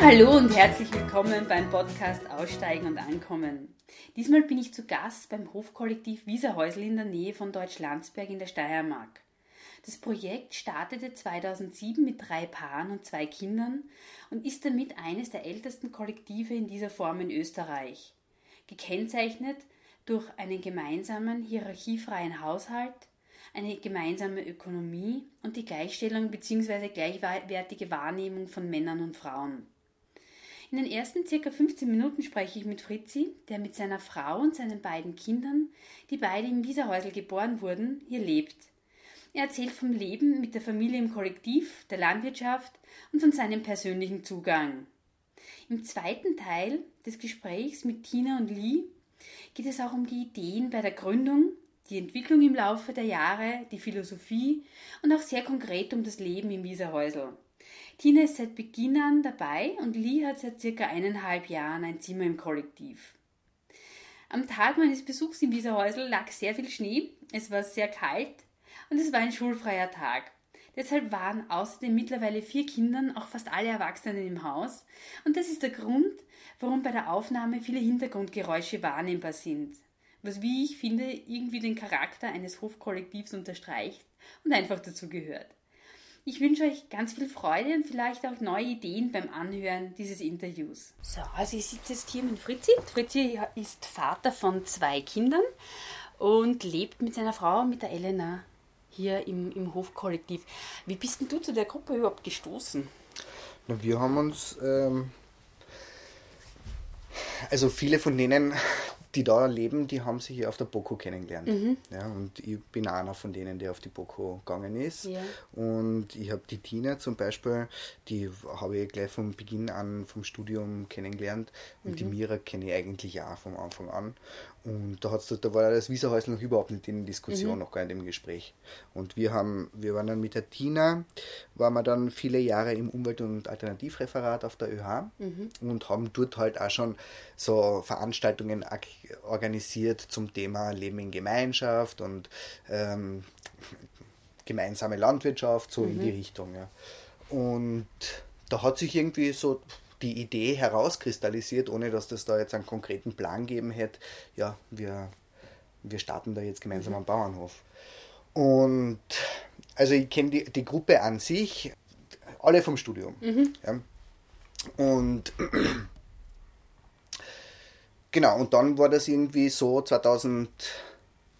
Hallo und herzlich willkommen beim Podcast Aussteigen und Ankommen. Diesmal bin ich zu Gast beim Hofkollektiv Wieserhäusl in der Nähe von Deutschlandsberg in der Steiermark. Das Projekt startete 2007 mit drei Paaren und zwei Kindern und ist damit eines der ältesten Kollektive in dieser Form in Österreich. Gekennzeichnet durch einen gemeinsamen, hierarchiefreien Haushalt, eine gemeinsame Ökonomie und die Gleichstellung bzw. gleichwertige Wahrnehmung von Männern und Frauen. In den ersten circa 15 Minuten spreche ich mit Fritzi, der mit seiner Frau und seinen beiden Kindern, die beide im Wieserhäusl geboren wurden, hier lebt. Er erzählt vom Leben mit der Familie im Kollektiv, der Landwirtschaft und von seinem persönlichen Zugang. Im zweiten Teil des Gesprächs mit Tina und Lee geht es auch um die Ideen bei der Gründung, die Entwicklung im Laufe der Jahre, die Philosophie und auch sehr konkret um das Leben im Wieserhäusl. Tina ist seit Beginn an dabei und Lee hat seit circa eineinhalb Jahren ein Zimmer im Kollektiv. Am Tag meines Besuchs im Wieserhäusl lag sehr viel Schnee, es war sehr kalt und es war ein schulfreier Tag. Deshalb waren außer den mittlerweile vier Kindern auch fast alle Erwachsenen im Haus und das ist der Grund, warum bei der Aufnahme viele Hintergrundgeräusche wahrnehmbar sind, was wie ich finde irgendwie den Charakter eines Hofkollektivs unterstreicht und einfach dazu gehört. Ich wünsche euch ganz viel Freude und vielleicht auch neue Ideen beim Anhören dieses Interviews. So, also ich sitze jetzt hier mit Fritzi. Fritzi ist Vater von zwei Kindern und lebt mit seiner Frau, mit der Elena, hier im, im Hofkollektiv. Wie bist denn du zu der Gruppe überhaupt gestoßen? Na, wir haben uns, ähm, also viele von denen die da leben, die haben sich hier auf der Boko kennengelernt. Mhm. Ja, und ich bin einer von denen, der auf die Boko gegangen ist. Ja. Und ich habe die Tina zum Beispiel, die habe ich gleich von Beginn an vom Studium kennengelernt. Und mhm. die Mira kenne ich eigentlich auch vom Anfang an. Und da, hat's, da war das Wieserhäusl noch überhaupt nicht in Diskussion, mhm. noch gar nicht im Gespräch. Und wir haben, wir waren dann mit der Tina, waren wir dann viele Jahre im Umwelt- und Alternativreferat auf der ÖH mhm. und haben dort halt auch schon so Veranstaltungen organisiert zum Thema Leben in Gemeinschaft und ähm, gemeinsame Landwirtschaft, so mhm. in die mhm. Richtung. Ja. Und da hat sich irgendwie so die Idee herauskristallisiert, ohne dass das da jetzt einen konkreten Plan geben hätte, ja, wir, wir starten da jetzt gemeinsam mhm. am Bauernhof. Und also ich kenne die, die Gruppe an sich, alle vom Studium. Mhm. Ja. Und genau, und dann war das irgendwie so 2000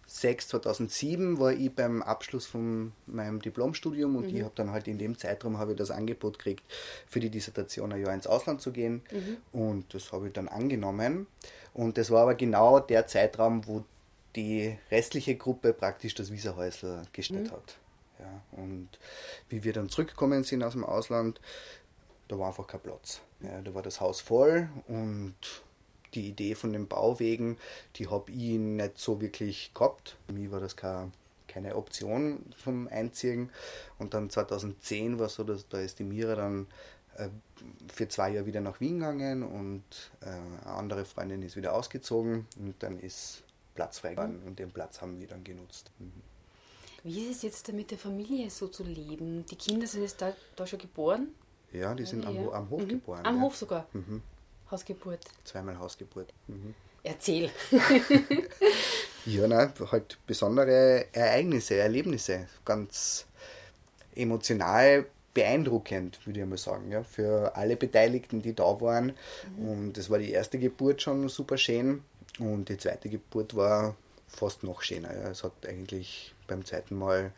2006, 2007 war ich beim Abschluss von meinem Diplomstudium und mhm. ich habe dann halt in dem Zeitraum habe ich das Angebot gekriegt, für die Dissertation ein Jahr ins Ausland zu gehen mhm. und das habe ich dann angenommen und das war aber genau der Zeitraum, wo die restliche Gruppe praktisch das Visahäusl gestellt mhm. hat. Ja, und wie wir dann zurückgekommen sind aus dem Ausland, da war einfach kein Platz. Ja, da war das Haus voll und die Idee von den Bauwegen, die habe ich nicht so wirklich gehabt. Für mich war das keine, keine Option zum Einziehen. Und dann 2010 war es so, dass da ist die Mira dann äh, für zwei Jahre wieder nach Wien gegangen und äh, eine andere Freundin ist wieder ausgezogen und dann ist Platz frei geworden und den Platz haben wir dann genutzt. Mhm. Wie ist es jetzt mit der Familie so zu leben? Die Kinder sind jetzt da, da schon geboren? Ja, die sind am, am Hof mhm. geboren. Am ja. Hof sogar? Mhm. Hausgeburt. Zweimal Hausgeburt. Mhm. Erzähl. ja, nein, halt besondere Ereignisse, Erlebnisse. Ganz emotional beeindruckend, würde ich mal sagen, ja, für alle Beteiligten, die da waren. Mhm. Und es war die erste Geburt schon super schön und die zweite Geburt war fast noch schöner. Ja. Es hat eigentlich beim zweiten Mal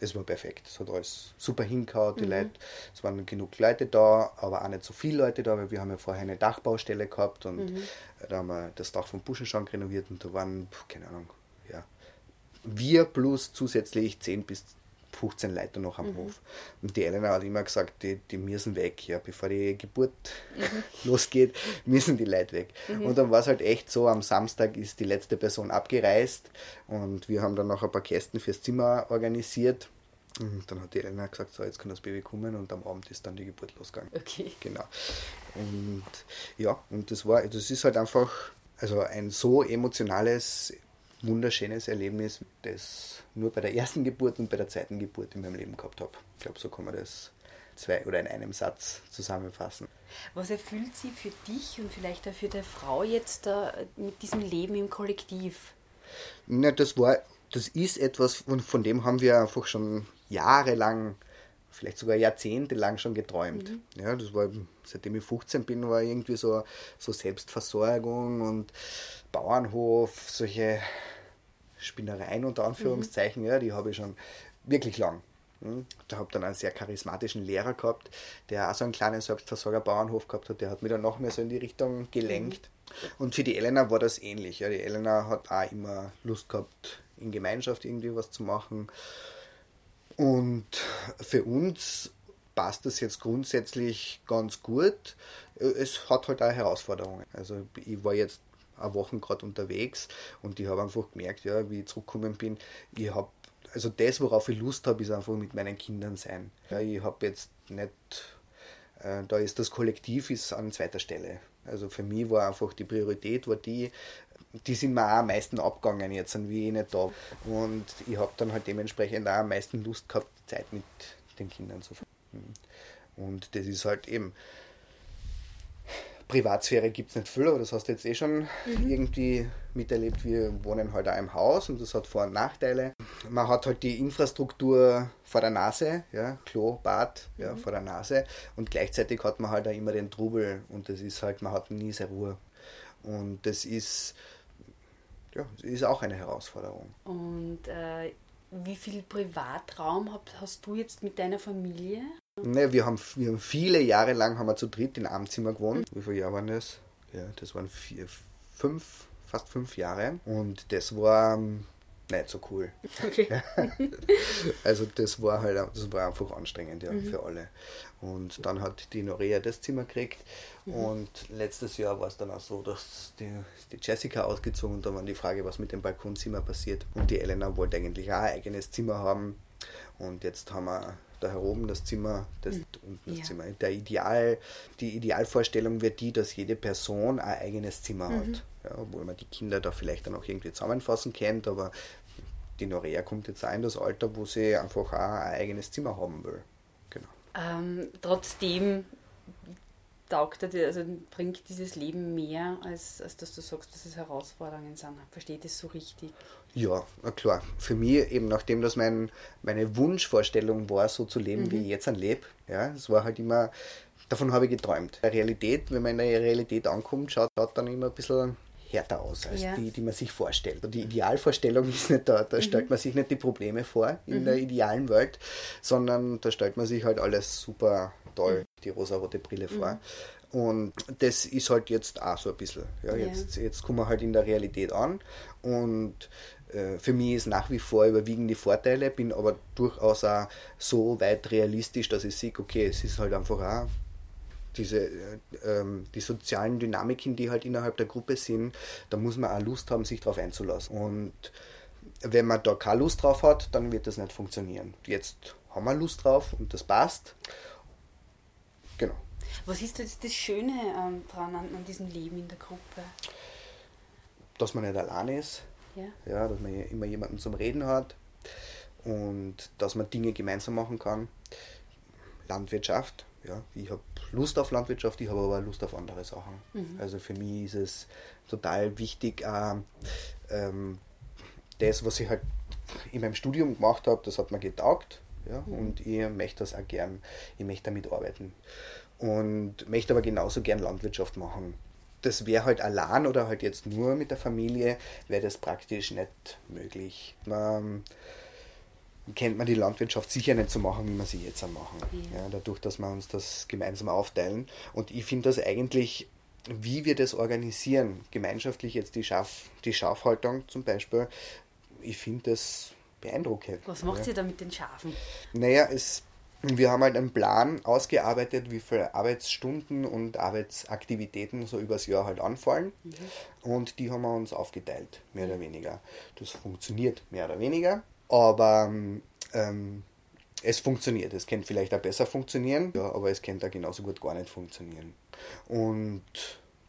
es war perfekt. Es hat alles super hingehauen, die mhm. Leute, es waren genug Leute da, aber auch nicht so viele Leute da, weil wir haben ja vorher eine Dachbaustelle gehabt und mhm. da haben wir das Dach vom Buschenschank renoviert und da waren, keine Ahnung, ja, wir plus zusätzlich 10 bis 15 Leute noch am mhm. Hof. Und die Elena hat immer gesagt, die, die müssen weg, ja, bevor die Geburt mhm. losgeht, müssen die Leute weg. Mhm. Und dann war es halt echt so, am Samstag ist die letzte Person abgereist und wir haben dann noch ein paar Kästen fürs Zimmer organisiert und dann hat die Elena gesagt, so jetzt kann das Baby kommen und am Abend ist dann die Geburt losgegangen. Okay. Genau. Und ja, und das war, das ist halt einfach, also ein so emotionales, wunderschönes Erlebnis, das nur bei der ersten Geburt und bei der zweiten Geburt in meinem Leben gehabt habe. Ich glaube, so kann man das zwei oder in einem Satz zusammenfassen. Was erfüllt sie für dich und vielleicht auch für deine Frau jetzt da mit diesem Leben im Kollektiv? Na, das war, das ist etwas, von, von dem haben wir einfach schon jahrelang, vielleicht sogar jahrzehntelang schon geträumt. Mhm. Ja, das war, seitdem ich 15 bin, war irgendwie so, so Selbstversorgung und Bauernhof, solche Spinnereien unter Anführungszeichen, mhm. ja, die habe ich schon wirklich lang. Hm? Da habe dann einen sehr charismatischen Lehrer gehabt, der auch so einen kleinen Selbstversorger-Bauernhof gehabt hat. Der hat mich dann noch mehr so in die Richtung gelenkt. Mhm. Und für die Elena war das ähnlich. Ja. Die Elena hat auch immer Lust gehabt, in Gemeinschaft irgendwie was zu machen. Und für uns passt das jetzt grundsätzlich ganz gut. Es hat halt auch Herausforderungen. Also ich war jetzt eine Woche gerade unterwegs und ich habe einfach gemerkt, ja, wie ich zurückgekommen bin, ich habe also das, worauf ich Lust habe, ist einfach mit meinen Kindern sein. Ja, ich habe jetzt nicht, äh, da ist das Kollektiv ist an zweiter Stelle. Also für mich war einfach die Priorität, war die, die sind mir auch am meisten abgegangen, jetzt sind wir eh nicht da. Und ich habe dann halt dementsprechend auch am meisten Lust gehabt, Zeit mit den Kindern zu verbringen. Und das ist halt eben, Privatsphäre gibt es nicht viel, aber das hast du jetzt eh schon mhm. irgendwie miterlebt. Wir wohnen halt auch im Haus und das hat Vor- und Nachteile. Man hat halt die Infrastruktur vor der Nase, ja, Klo, Bad ja, mhm. vor der Nase und gleichzeitig hat man halt auch immer den Trubel und das ist halt, man hat nie seine Ruhe. Und das ist, ja, das ist auch eine Herausforderung. Und äh, wie viel Privatraum hast du jetzt mit deiner Familie? Ne, wir, haben, wir haben viele Jahre lang haben wir zu dritt in einem Zimmer gewohnt. Wie viele Jahre waren das? Ja, das waren vier, fünf, fast fünf Jahre. Und das war ähm, nicht so cool. Okay. also das war halt das war einfach anstrengend ja, mhm. für alle. Und dann hat die Norea das Zimmer gekriegt mhm. und letztes Jahr war es dann auch so, dass die, die Jessica ausgezogen und da war die Frage, was mit dem Balkonzimmer passiert. Und die Elena wollte eigentlich auch ein eigenes Zimmer haben. Und jetzt haben wir da oben das Zimmer, das mhm. unten das ja. Zimmer. Der Ideal, die Idealvorstellung wird die, dass jede Person ein eigenes Zimmer mhm. hat. Ja, obwohl man die Kinder da vielleicht dann auch irgendwie zusammenfassen kennt, aber die Norea kommt jetzt auch in das Alter, wo sie einfach auch ein eigenes Zimmer haben will. Genau. Ähm, trotzdem taugt er, also bringt dieses Leben mehr, als, als dass du sagst, dass es Herausforderungen sind. Versteht es so richtig? Ja, na klar. Für mich eben, nachdem das mein, meine Wunschvorstellung war, so zu leben, mhm. wie ich jetzt an lebe, ja, es war halt immer, davon habe ich geträumt. Die Realität, wenn man in der Realität ankommt, schaut, schaut dann immer ein bisschen härter aus als ja. die, die man sich vorstellt. Die Idealvorstellung ist nicht da, da mhm. stellt man sich nicht die Probleme vor in mhm. der idealen Welt, sondern da stellt man sich halt alles super toll, mhm. die rosa-rote Brille vor. Mhm. Und das ist halt jetzt auch so ein bisschen. Ja, jetzt, ja. jetzt kommen wir halt in der Realität an und für mich ist nach wie vor überwiegen die Vorteile, bin aber durchaus auch so weit realistisch, dass ich sehe, okay, es ist halt einfach auch diese äh, ähm, die sozialen Dynamiken, die halt innerhalb der Gruppe sind, da muss man auch Lust haben, sich darauf einzulassen. Und wenn man da keine Lust drauf hat, dann wird das nicht funktionieren. Jetzt haben wir Lust drauf und das passt. Genau. Was ist jetzt das Schöne ähm, dran an, an, diesem Leben in der Gruppe? Dass man nicht allein ist. Ja. ja. Dass man immer jemanden zum Reden hat und dass man Dinge gemeinsam machen kann. Landwirtschaft, ja, ich habe Lust auf Landwirtschaft, ich habe aber Lust auf andere Sachen. Mhm. Also für mich ist es total wichtig, äh, ähm, das, was ich halt in meinem Studium gemacht habe, das hat mir getaugt. Ja, mhm. Und ich möchte das auch gern, ich möchte damit arbeiten. Und möchte aber genauso gern Landwirtschaft machen. Das wäre halt allein oder halt jetzt nur mit der Familie, wäre das praktisch nicht möglich. Man, kennt man die Landwirtschaft sicher nicht so machen, wie wir sie jetzt machen. Ja. ja dadurch, dass wir uns das gemeinsam aufteilen. Und ich finde das eigentlich, wie wir das organisieren, gemeinschaftlich jetzt die, Schaf, die Schafhaltung zum Beispiel, ich finde das beeindruckend. Was macht ja. ihr da mit den Schafen? Naja, es, wir haben halt einen Plan ausgearbeitet, wie viele Arbeitsstunden und Arbeitsaktivitäten so übers Jahr halt anfallen. Mhm. Und die haben wir uns aufgeteilt, mehr oder weniger. Das funktioniert mehr oder weniger. Aber ähm, es funktioniert. Es könnte vielleicht auch besser funktionieren, ja, aber es könnte auch genauso gut gar nicht funktionieren. Und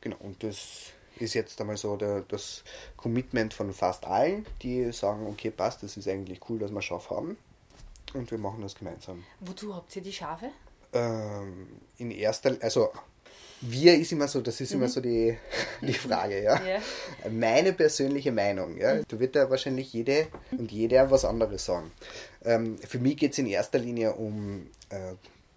genau, und das ist jetzt einmal so der, das Commitment von fast allen, die sagen, okay, passt, das ist eigentlich cool, dass wir Schaf haben. Und wir machen das gemeinsam. Wozu habt ihr die Schafe? Ähm, in erster, also wir ist immer so, das ist mhm. immer so die, die Frage, ja. ja. Meine persönliche Meinung, ja. Da wird ja wahrscheinlich jede und jeder was anderes sagen. Ähm, für mich geht es in erster Linie um äh,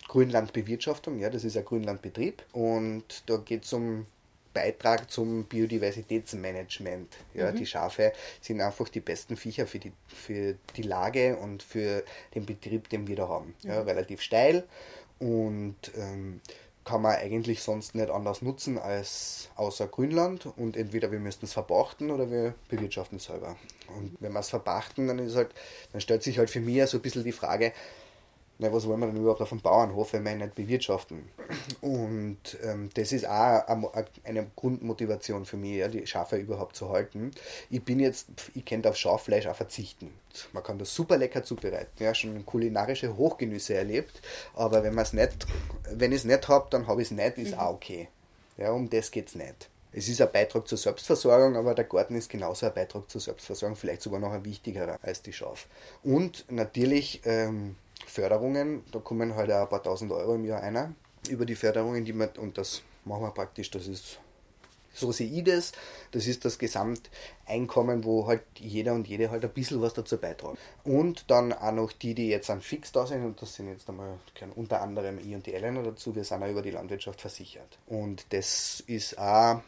Grünlandbewirtschaftung, ja, das ist ein Grünlandbetrieb und da geht es um Beitrag zum Biodiversitätsmanagement. Ja, mhm. Die Schafe sind einfach die besten Viecher für die, für die Lage und für den Betrieb, den wir da haben. Ja, mhm. Relativ steil und ähm, kann man eigentlich sonst nicht anders nutzen als außer Grünland und entweder wir müssten es verpachten oder wir bewirtschaften es selber. Und wenn wir es verpachten, dann ist halt, dann stellt sich halt für mich so ein bisschen die Frage, na, was wollen wir denn überhaupt auf dem Bauernhof, wenn wir ihn nicht bewirtschaften? Und ähm, das ist auch eine Grundmotivation für mich, ja, die Schafe überhaupt zu halten. Ich bin jetzt, ich könnte auf Schaffleisch auch verzichten. Man kann das super lecker zubereiten, ja, schon kulinarische Hochgenüsse erlebt, aber wenn man es nicht, wenn ich es nicht habe, dann habe ich es nicht, ist mhm. auch okay. Ja, um das geht es nicht. Es ist ein Beitrag zur Selbstversorgung, aber der Garten ist genauso ein Beitrag zur Selbstversorgung, vielleicht sogar noch ein wichtigerer als die Schaf. Und natürlich ähm, Förderungen, da kommen halt auch ein paar tausend Euro im Jahr einer über die Förderungen, die man, und das machen wir praktisch, das ist, so sehe ich das, das ist das Gesamteinkommen, wo halt jeder und jede halt ein bisschen was dazu beitragen. Und dann auch noch die, die jetzt an fix da sind, und das sind jetzt einmal, unter anderem ich und die Elena dazu, wir sind auch über die Landwirtschaft versichert. Und das ist auch,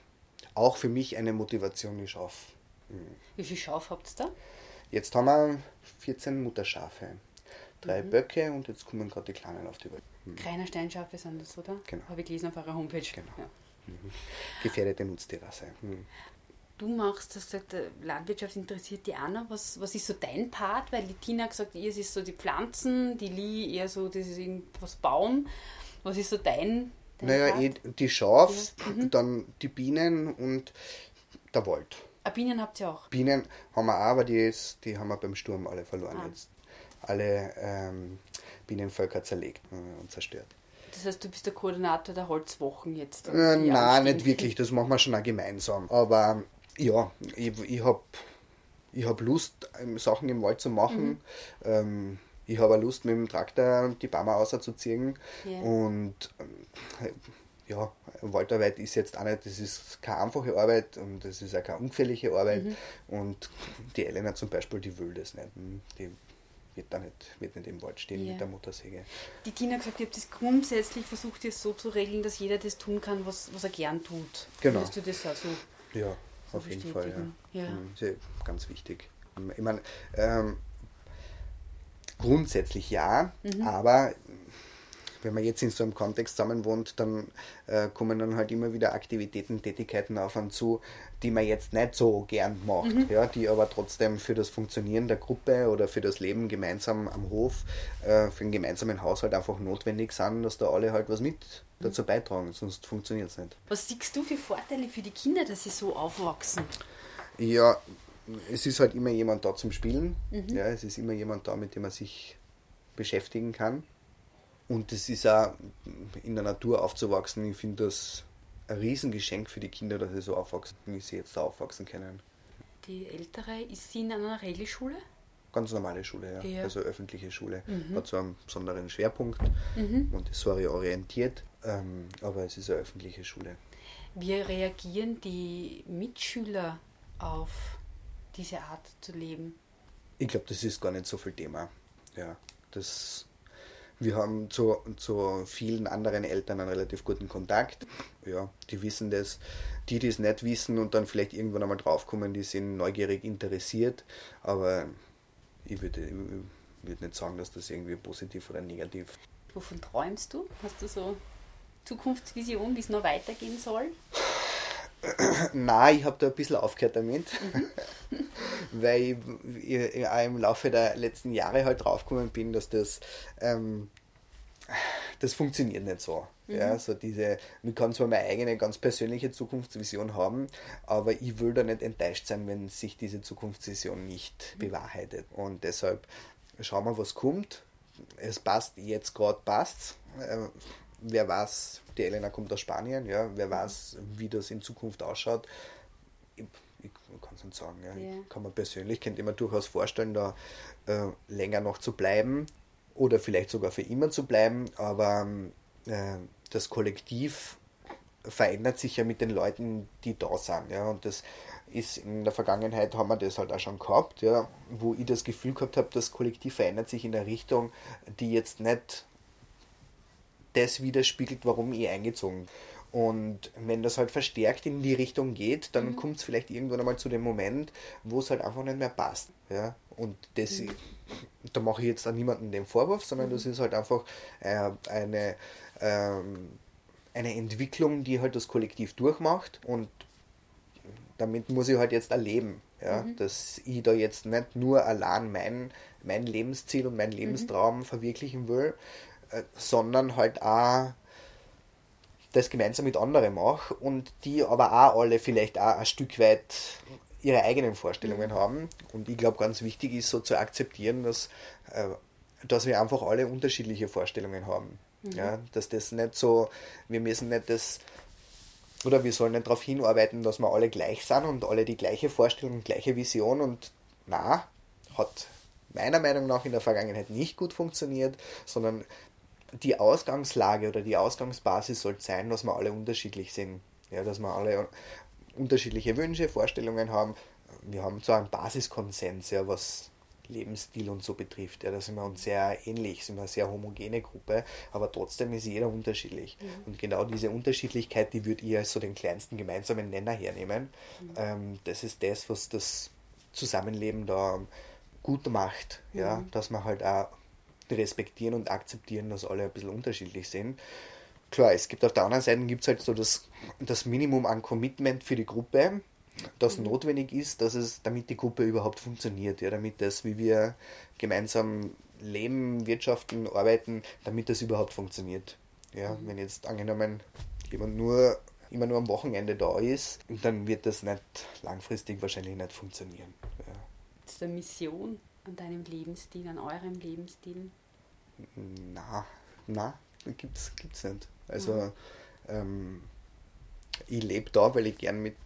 auch für mich eine Motivation, die Schaf. Wie viel Schaf habt ihr da? Jetzt haben wir 14 Mutterschafe drei mhm. Böcke und jetzt kommen gerade die Kleinen auf die Welt. Mhm. Kleine Steinschafe sind das, oder? Genau. Habe ich gelesen auf eurer Homepage. Genau. Ja. Mhm. Gefährdete Nutztierrasse. Mhm. Du machst, das gesagt, Landwirtschaft interessiert dich auch noch. Was, was ist so dein Part? Weil die Tina hat gesagt, ihr ist so die Pflanzen, die Lee eher so das ist irgendwas Baum. Was ist so dein, dein Naja, Part? Eh die Schaf, ja. mhm. dann die Bienen und der Wald. Ah, Bienen habt ihr auch? Bienen haben wir auch, aber die, ist, die haben wir beim Sturm alle verloren ah. jetzt alle ähm, Bienenvölker zerlegt und zerstört. Das heißt, du bist der Koordinator der Holzwochen jetzt? Äh, nein, nicht wirklich, das machen wir schon auch gemeinsam. Aber ja, ich, ich habe ich hab Lust, ähm, Sachen im Wald zu machen. Mhm. Ähm, ich habe Lust, mit dem Traktor die Bäume auszuziehen. Yeah. Und äh, ja, Waldarbeit ist jetzt auch nicht, das ist keine einfache Arbeit und das ist auch keine ungefährliche Arbeit. Mhm. Und die Elena zum Beispiel, die will das nicht. Die wird da nicht, wird nicht im Wald stehen ja. mit der Motorsäge. Die Tina hat gesagt, ihr habt das grundsätzlich versucht, jetzt so zu regeln, dass jeder das tun kann, was, was er gern tut. Genau. Hast du das auch so? Ja, so auf jeden Fall. Ja. ja. Mhm, sehr, ganz wichtig. Ich meine, ähm, grundsätzlich ja, mhm. aber wenn man jetzt in so einem Kontext zusammen wohnt, dann äh, kommen dann halt immer wieder Aktivitäten, Tätigkeiten auf einen zu, die man jetzt nicht so gern macht, mhm. ja, die aber trotzdem für das Funktionieren der Gruppe oder für das Leben gemeinsam am Hof, äh, für den gemeinsamen Haushalt einfach notwendig sind, dass da alle halt was mit dazu beitragen, sonst funktioniert es nicht. Was siehst du für Vorteile für die Kinder, dass sie so aufwachsen? Ja, es ist halt immer jemand da zum Spielen. Mhm. Ja, es ist immer jemand da, mit dem man sich beschäftigen kann. Und es ist auch in der Natur aufzuwachsen. Ich finde das ein Riesengeschenk für die Kinder, dass sie so aufwachsen, wie sie jetzt da aufwachsen können. Die ältere, ist sie in einer Regelschule? Ganz normale Schule, ja. ja. Also öffentliche Schule. Mhm. Hat so einen besonderen Schwerpunkt mhm. Montessori orientiert, ähm, aber es ist eine öffentliche Schule. Wie reagieren die Mitschüler auf diese Art zu leben? Ich glaube, das ist gar nicht so viel Thema. Ja, das wir haben zu, zu vielen anderen Eltern einen relativ guten Kontakt. Ja, die wissen das. Die, die es nicht wissen und dann vielleicht irgendwann einmal draufkommen, die sind neugierig interessiert. Aber ich würde, ich würde nicht sagen, dass das irgendwie positiv oder negativ. Wovon träumst du? Hast du so Zukunftsvision, wie es noch weitergehen soll? Nein, ich habe da ein bisschen aufgehört damit, mhm. weil ich, ich, im Laufe der letzten Jahre halt draufgekommen bin, dass das, ähm, das funktioniert nicht so. Mhm. Ja, so diese, ich kann zwar meine eigene ganz persönliche Zukunftsvision haben, aber ich will da nicht enttäuscht sein, wenn sich diese Zukunftsvision nicht mhm. bewahrheitet. Und deshalb schauen wir, was kommt. Es passt, jetzt gerade passt. Wer weiß, die Elena kommt aus Spanien, ja, wer weiß, wie das in Zukunft ausschaut. Ich, ich kann es nicht sagen. Ja. Yeah. Ich kann mir persönlich, könnte ich mir durchaus vorstellen, da äh, länger noch zu bleiben oder vielleicht sogar für immer zu bleiben, aber äh, das Kollektiv verändert sich ja mit den Leuten, die da sind. Ja, und das ist in der Vergangenheit haben wir das halt auch schon gehabt, ja, wo ich das Gefühl gehabt habe, das Kollektiv verändert sich in der Richtung, die jetzt nicht das widerspiegelt, warum ich eingezogen bin. Und wenn das halt verstärkt in die Richtung geht, dann mhm. kommt es vielleicht irgendwann einmal zu dem Moment, wo es halt einfach nicht mehr passt. Ja? Und das, mhm. da mache ich jetzt an niemanden den Vorwurf, sondern mhm. das ist halt einfach äh, eine, ähm, eine Entwicklung, die halt das Kollektiv durchmacht und damit muss ich halt jetzt erleben, ja? Mhm. dass ich da jetzt nicht nur allein mein, mein Lebensziel und mein mhm. Lebenstraum verwirklichen will, sondern halt auch das gemeinsam mit anderen mache und die aber auch alle vielleicht auch ein Stück weit ihre eigenen Vorstellungen haben. Und ich glaube, ganz wichtig ist so zu akzeptieren, dass, äh, dass wir einfach alle unterschiedliche Vorstellungen haben. Mhm. Ja, dass das nicht so, wir müssen nicht das, oder wir sollen nicht darauf hinarbeiten, dass wir alle gleich sind und alle die gleiche Vorstellung, gleiche Vision und na, hat meiner Meinung nach in der Vergangenheit nicht gut funktioniert, sondern die Ausgangslage oder die Ausgangsbasis sollte sein, dass wir alle unterschiedlich sind. Ja, dass wir alle unterschiedliche Wünsche, Vorstellungen haben. Wir haben zwar einen Basiskonsens, ja, was Lebensstil und so betrifft. Ja, da sind wir uns sehr ähnlich, sind wir eine sehr homogene Gruppe, aber trotzdem ist jeder unterschiedlich. Mhm. Und genau diese Unterschiedlichkeit, die würde ich als so den kleinsten gemeinsamen Nenner hernehmen. Mhm. Ähm, das ist das, was das Zusammenleben da gut macht, ja, mhm. dass man halt auch respektieren und akzeptieren, dass alle ein bisschen unterschiedlich sind. Klar, es gibt auf der anderen Seite gibt's halt so das, das Minimum an Commitment für die Gruppe, das mhm. notwendig ist, dass es, damit die Gruppe überhaupt funktioniert, ja, damit das, wie wir gemeinsam leben, wirtschaften, arbeiten, damit das überhaupt funktioniert. Ja, mhm. wenn jetzt angenommen jemand nur immer nur am Wochenende da ist, dann wird das nicht langfristig wahrscheinlich nicht funktionieren. Ja. Eine Mission an deinem Lebensstil, an eurem Lebensstil? Na, na, gibt's, gibt's nicht. Also mhm. ähm, ich lebe da, weil ich gern mit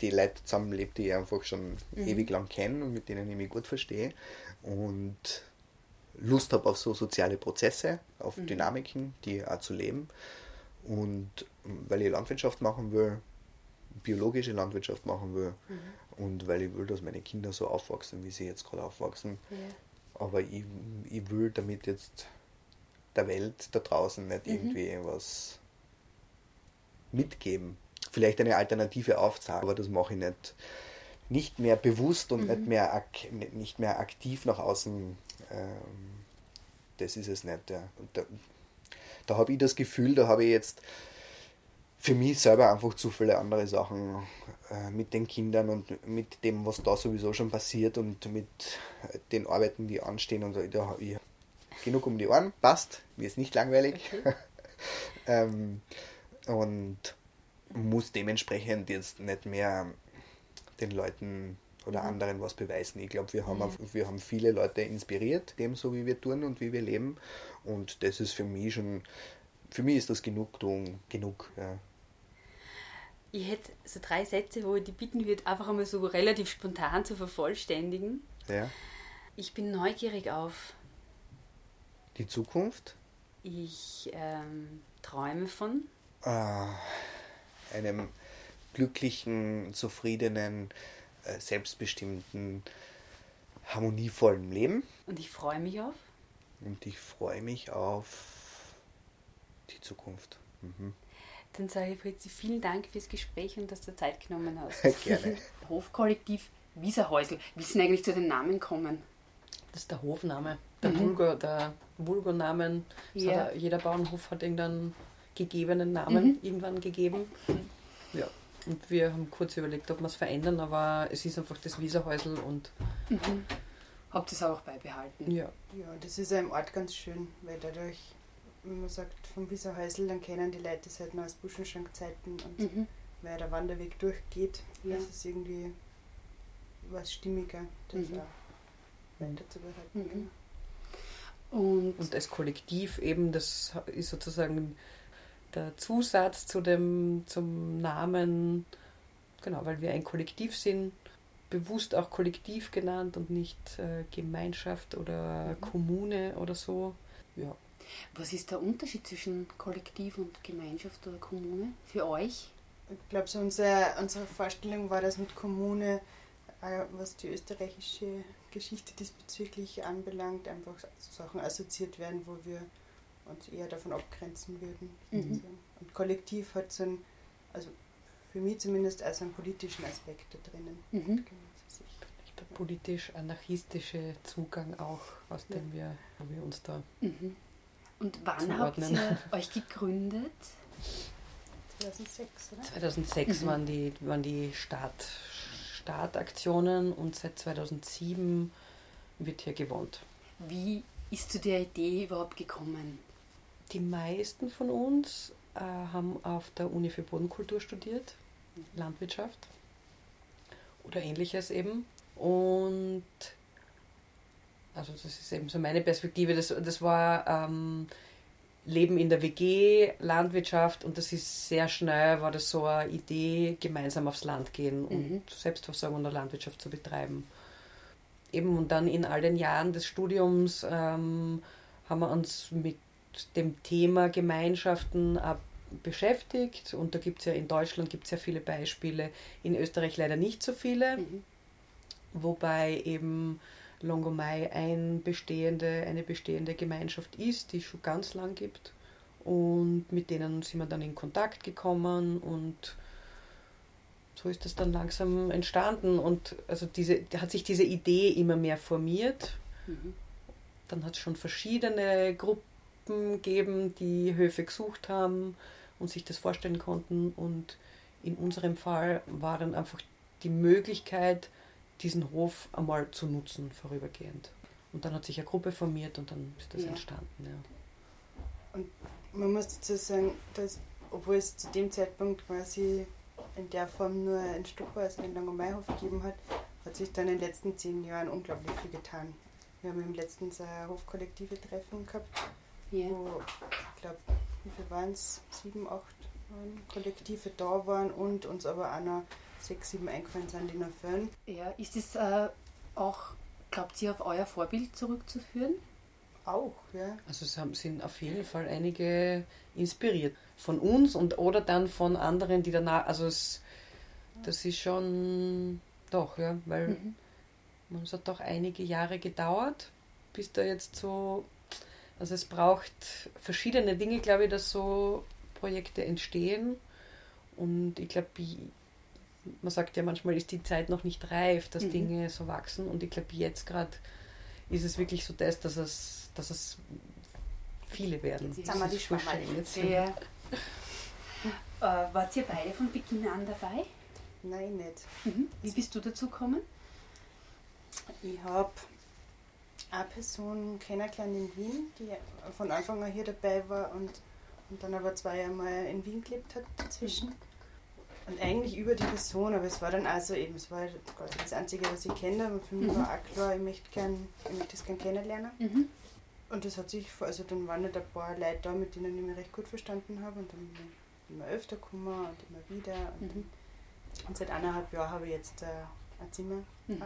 den Leuten zusammenlebe, die ich einfach schon mhm. ewig lang kenne und mit denen ich mich gut verstehe. Und Lust habe auf so soziale Prozesse, auf mhm. Dynamiken, die auch zu leben. Und weil ich Landwirtschaft machen will, biologische Landwirtschaft machen will mhm. und weil ich will, dass meine Kinder so aufwachsen, wie sie jetzt gerade aufwachsen. Ja. Aber ich, ich will damit jetzt der Welt da draußen nicht mhm. irgendwie was mitgeben. Vielleicht eine Alternative aufzeigen, aber das mache ich nicht, nicht mehr bewusst und mhm. nicht, mehr nicht mehr aktiv nach außen. Ähm, das ist es nicht. Ja. da, da habe ich das Gefühl, da habe ich jetzt für mich selber einfach zu viele andere Sachen äh, mit den Kindern und mit dem, was da sowieso schon passiert und mit den Arbeiten, die anstehen und so. Da habe ich genug um die Ohren, passt, mir ist nicht langweilig. Okay. ähm, und muss dementsprechend jetzt nicht mehr den Leuten oder mhm. anderen was beweisen. Ich glaube, wir, haben mhm. wir haben viele Leute inspiriert, dem so wie wir tun und wie wir leben. Und das ist für mich schon, für mich ist das Genugtuung genug. Ja ich hätte so drei Sätze, wo ich die bitten würde, einfach einmal so relativ spontan zu vervollständigen. Ja. Ich bin neugierig auf die Zukunft. Ich ähm, träume von äh, einem glücklichen, zufriedenen, äh, selbstbestimmten, harmonievollen Leben. Und ich freue mich auf. Und ich freue mich auf die Zukunft. Mhm. Dann sage ich Fritzi, vielen Dank fürs Gespräch und dass du Zeit genommen hast. Gerne. Hofkollektiv Wieserhäusl. Wie sind eigentlich zu den Namen kommen? Das ist der Hofname. Der mhm. Vulgo, der Vulgo-Namen. Ja. Jeder Bauernhof hat irgendeinen gegebenen Namen mhm. irgendwann gegeben. Ja. Und wir haben kurz überlegt, ob wir es verändern, aber es ist einfach das Wieserhäusl und. Mhm. Habt ihr es auch beibehalten? Ja. Ja, das ist ja im Ort ganz schön, weil dadurch wenn man sagt vom Wieserhäusl, dann kennen die Leute das halt noch aus Buschenschankzeiten und mhm. weil der Wanderweg durchgeht, ja. ist es irgendwie was stimmiger, das mhm. auch weiterzubehalten. Mhm. Genau. Und, und als Kollektiv eben, das ist sozusagen der Zusatz zu dem, zum Namen, genau, weil wir ein Kollektiv sind, bewusst auch Kollektiv genannt und nicht äh, Gemeinschaft oder mhm. Kommune oder so. Ja, Was ist der Unterschied zwischen Kollektiv und Gemeinschaft oder Kommune für euch? Ich glaube, so unsere, unsere Vorstellung war, dass mit Kommune, äh, was die österreichische Geschichte diesbezüglich anbelangt, einfach Sachen assoziiert werden, wo wir uns eher davon abgrenzen würden. Mhm. Und Kollektiv hat so einen, also für mich zumindest, also einen politischen Aspekt da drinnen. Mhm. Der politisch-anarchistische Zugang auch, aus ja. dem wir, wir uns da. Mhm. Und wann habt ihr euch gegründet? 2006, oder? 2006 mhm. waren die, waren die Start, Startaktionen und seit 2007 wird hier gewohnt. Wie ist zu der Idee überhaupt gekommen? Die meisten von uns äh, haben auf der Uni für Bodenkultur studiert, Landwirtschaft oder ähnliches eben. Und also das ist eben so meine Perspektive. Das, das war ähm, Leben in der WG, Landwirtschaft und das ist sehr schnell, war das so eine Idee, gemeinsam aufs Land gehen und mhm. Selbstversorgung in der Landwirtschaft zu betreiben. Eben und dann in all den Jahren des Studiums ähm, haben wir uns mit dem Thema Gemeinschaften beschäftigt und da gibt es ja in Deutschland gibt ja viele Beispiele, in Österreich leider nicht so viele, mhm. wobei eben Longomai ein bestehende, eine bestehende Gemeinschaft ist, die es schon ganz lang gibt. Und mit denen sind wir dann in Kontakt gekommen und so ist das dann langsam entstanden. Und also diese, hat sich diese Idee immer mehr formiert. Mhm. Dann hat es schon verschiedene Gruppen gegeben, die Höfe gesucht haben und sich das vorstellen konnten. Und in unserem Fall war dann einfach die Möglichkeit, diesen Hof einmal zu nutzen, vorübergehend. Und dann hat sich eine Gruppe formiert und dann ist das ja. entstanden. Ja. Und man muss dazu sagen, dass, obwohl es zu dem Zeitpunkt quasi in der Form nur ein Stupper, also den Langermeihof gegeben hat, hat sich dann in den letzten zehn Jahren unglaublich viel getan. Wir haben im letzten ein Hofkollektive Treffen gehabt, yeah. wo, ich glaube, wie viel waren es? Sieben, acht Kollektive da waren und uns aber auch noch sechs, sieben eingefallen sind, die noch fehlen. Ja, ist es äh, auch, glaubt ihr, auf euer Vorbild zurückzuführen? Auch, ja. Also es haben, sind auf jeden Fall einige inspiriert. Von uns und oder dann von anderen, die danach, also es, das ist schon doch, ja, weil mhm. es hat doch einige Jahre gedauert, bis da jetzt so, also es braucht verschiedene Dinge, glaube ich, dass so Projekte entstehen. Und ich glaube, man sagt ja manchmal, ist die Zeit noch nicht reif, dass mhm. Dinge so wachsen. Und ich glaube, jetzt gerade ist es wirklich so das, dass es, dass es viele werden. Jetzt haben wir die Schwammerlinze. Ja. äh, wart ihr beide von Beginn an dabei? Nein, nicht. Mhm. Wie bist du dazu gekommen? Ich habe eine Person kennengelernt in Wien, die von Anfang an hier dabei war und, und dann aber zwei Jahre mal in Wien gelebt hat dazwischen. Mhm. Und eigentlich über die Person, aber es war dann also eben, es war das Einzige, was ich kenne, aber für mich mhm. war auch klar, ich möchte, gern, ich möchte das gerne kennenlernen. Mhm. Und das hat sich, also dann waren nicht ein paar Leute da, mit denen ich mich recht gut verstanden habe und dann bin ich immer öfter gekommen und immer wieder. Und, mhm. und seit eineinhalb Jahren habe ich jetzt äh, ein Zimmer mhm.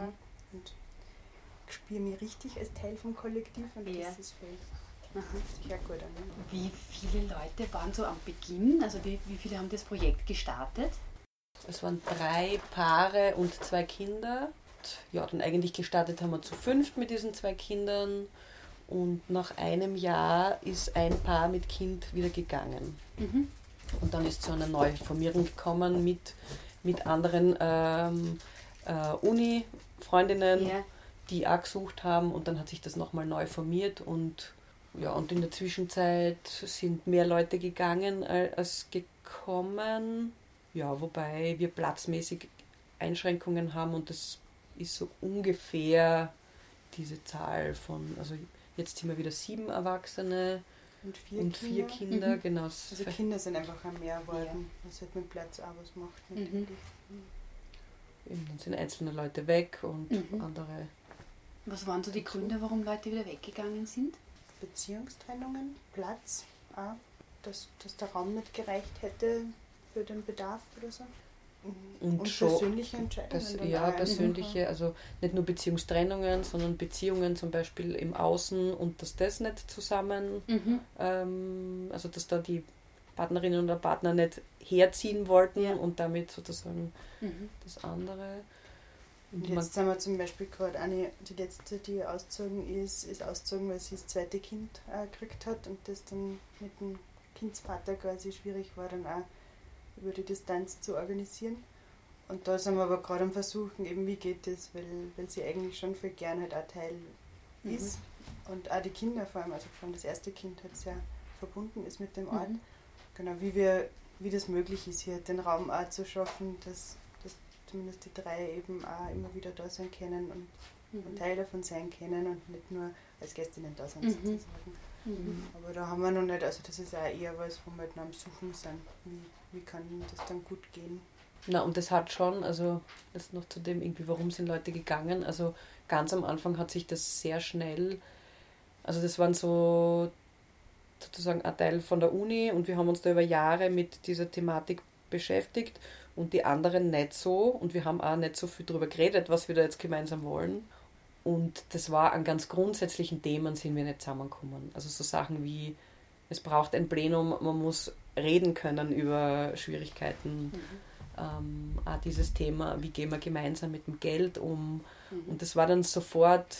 und spüre mich richtig als Teil vom Kollektiv und ja. das ist völlig Sicher gut an. Wie viele Leute waren so am Beginn? Also wie, wie viele haben das Projekt gestartet? Es waren drei Paare und zwei Kinder. Ja, dann eigentlich gestartet haben wir zu fünft mit diesen zwei Kindern. Und nach einem Jahr ist ein Paar mit Kind wieder gegangen. Mhm. Und dann ist zu einer Neuformierung gekommen mit, mit anderen ähm, äh, Uni-Freundinnen, ja. die auch gesucht haben. Und dann hat sich das nochmal neu formiert. Und, ja, und in der Zwischenzeit sind mehr Leute gegangen als gekommen. Ja, wobei wir platzmäßig Einschränkungen haben und das ist so ungefähr diese Zahl von, also jetzt sind wir wieder sieben Erwachsene und vier und Kinder. Vier Kinder mhm. genau. Also Kinder sind einfach mehr geworden, ja. was halt mit Platz auch was macht. Mhm. Dann sind einzelne Leute weg und mhm. andere. Was waren so die Gründe, warum Leute wieder weggegangen sind? Beziehungstrennungen, Platz, auch, dass, dass der Raum nicht gereicht hätte für den Bedarf oder so. Und, und schon persönliche Entscheidungen. Pers ja, persönliche, also nicht nur Beziehungstrennungen, sondern Beziehungen zum Beispiel im Außen und dass das nicht zusammen, mhm. ähm, also dass da die Partnerinnen oder Partner nicht herziehen wollten ja. und damit sozusagen mhm. das andere. Und jetzt haben wir zum Beispiel gerade eine, die letzte, die ausgezogen ist, ist ausgezogen, weil sie das zweite Kind äh, gekriegt hat und das dann mit dem Kindsvater quasi schwierig war, dann auch über die Distanz zu organisieren. Und da sind wir aber gerade am Versuchen, eben wie geht das, weil, weil sie eigentlich schon viel gern halt auch Teil mhm. ist. Und auch die Kinder vor allem, also vor allem das erste Kind hat sehr verbunden ist mit dem Ort. Mhm. Genau, wie wir, wie das möglich ist, hier den Raum auch zu schaffen, dass, dass zumindest die drei eben auch immer wieder da sein können und, mhm. und Teil davon sein können und nicht nur als Gästinnen da sind mhm. sozusagen. Mhm. Aber da haben wir noch nicht, also das ist auch eher was, wo wir halt noch am Suchen sind. Wie, wie kann das dann gut gehen? Na, und das hat schon, also jetzt noch zu dem irgendwie, warum sind Leute gegangen? Also ganz am Anfang hat sich das sehr schnell, also das waren so sozusagen ein Teil von der Uni und wir haben uns da über Jahre mit dieser Thematik beschäftigt und die anderen nicht so und wir haben auch nicht so viel darüber geredet, was wir da jetzt gemeinsam wollen. Und das war an ganz grundsätzlichen Themen sind wir nicht zusammengekommen. Also so Sachen wie, es braucht ein Plenum, man muss reden können über Schwierigkeiten. Mhm. Ähm, auch dieses Thema, wie gehen wir gemeinsam mit dem Geld um. Mhm. Und das war dann sofort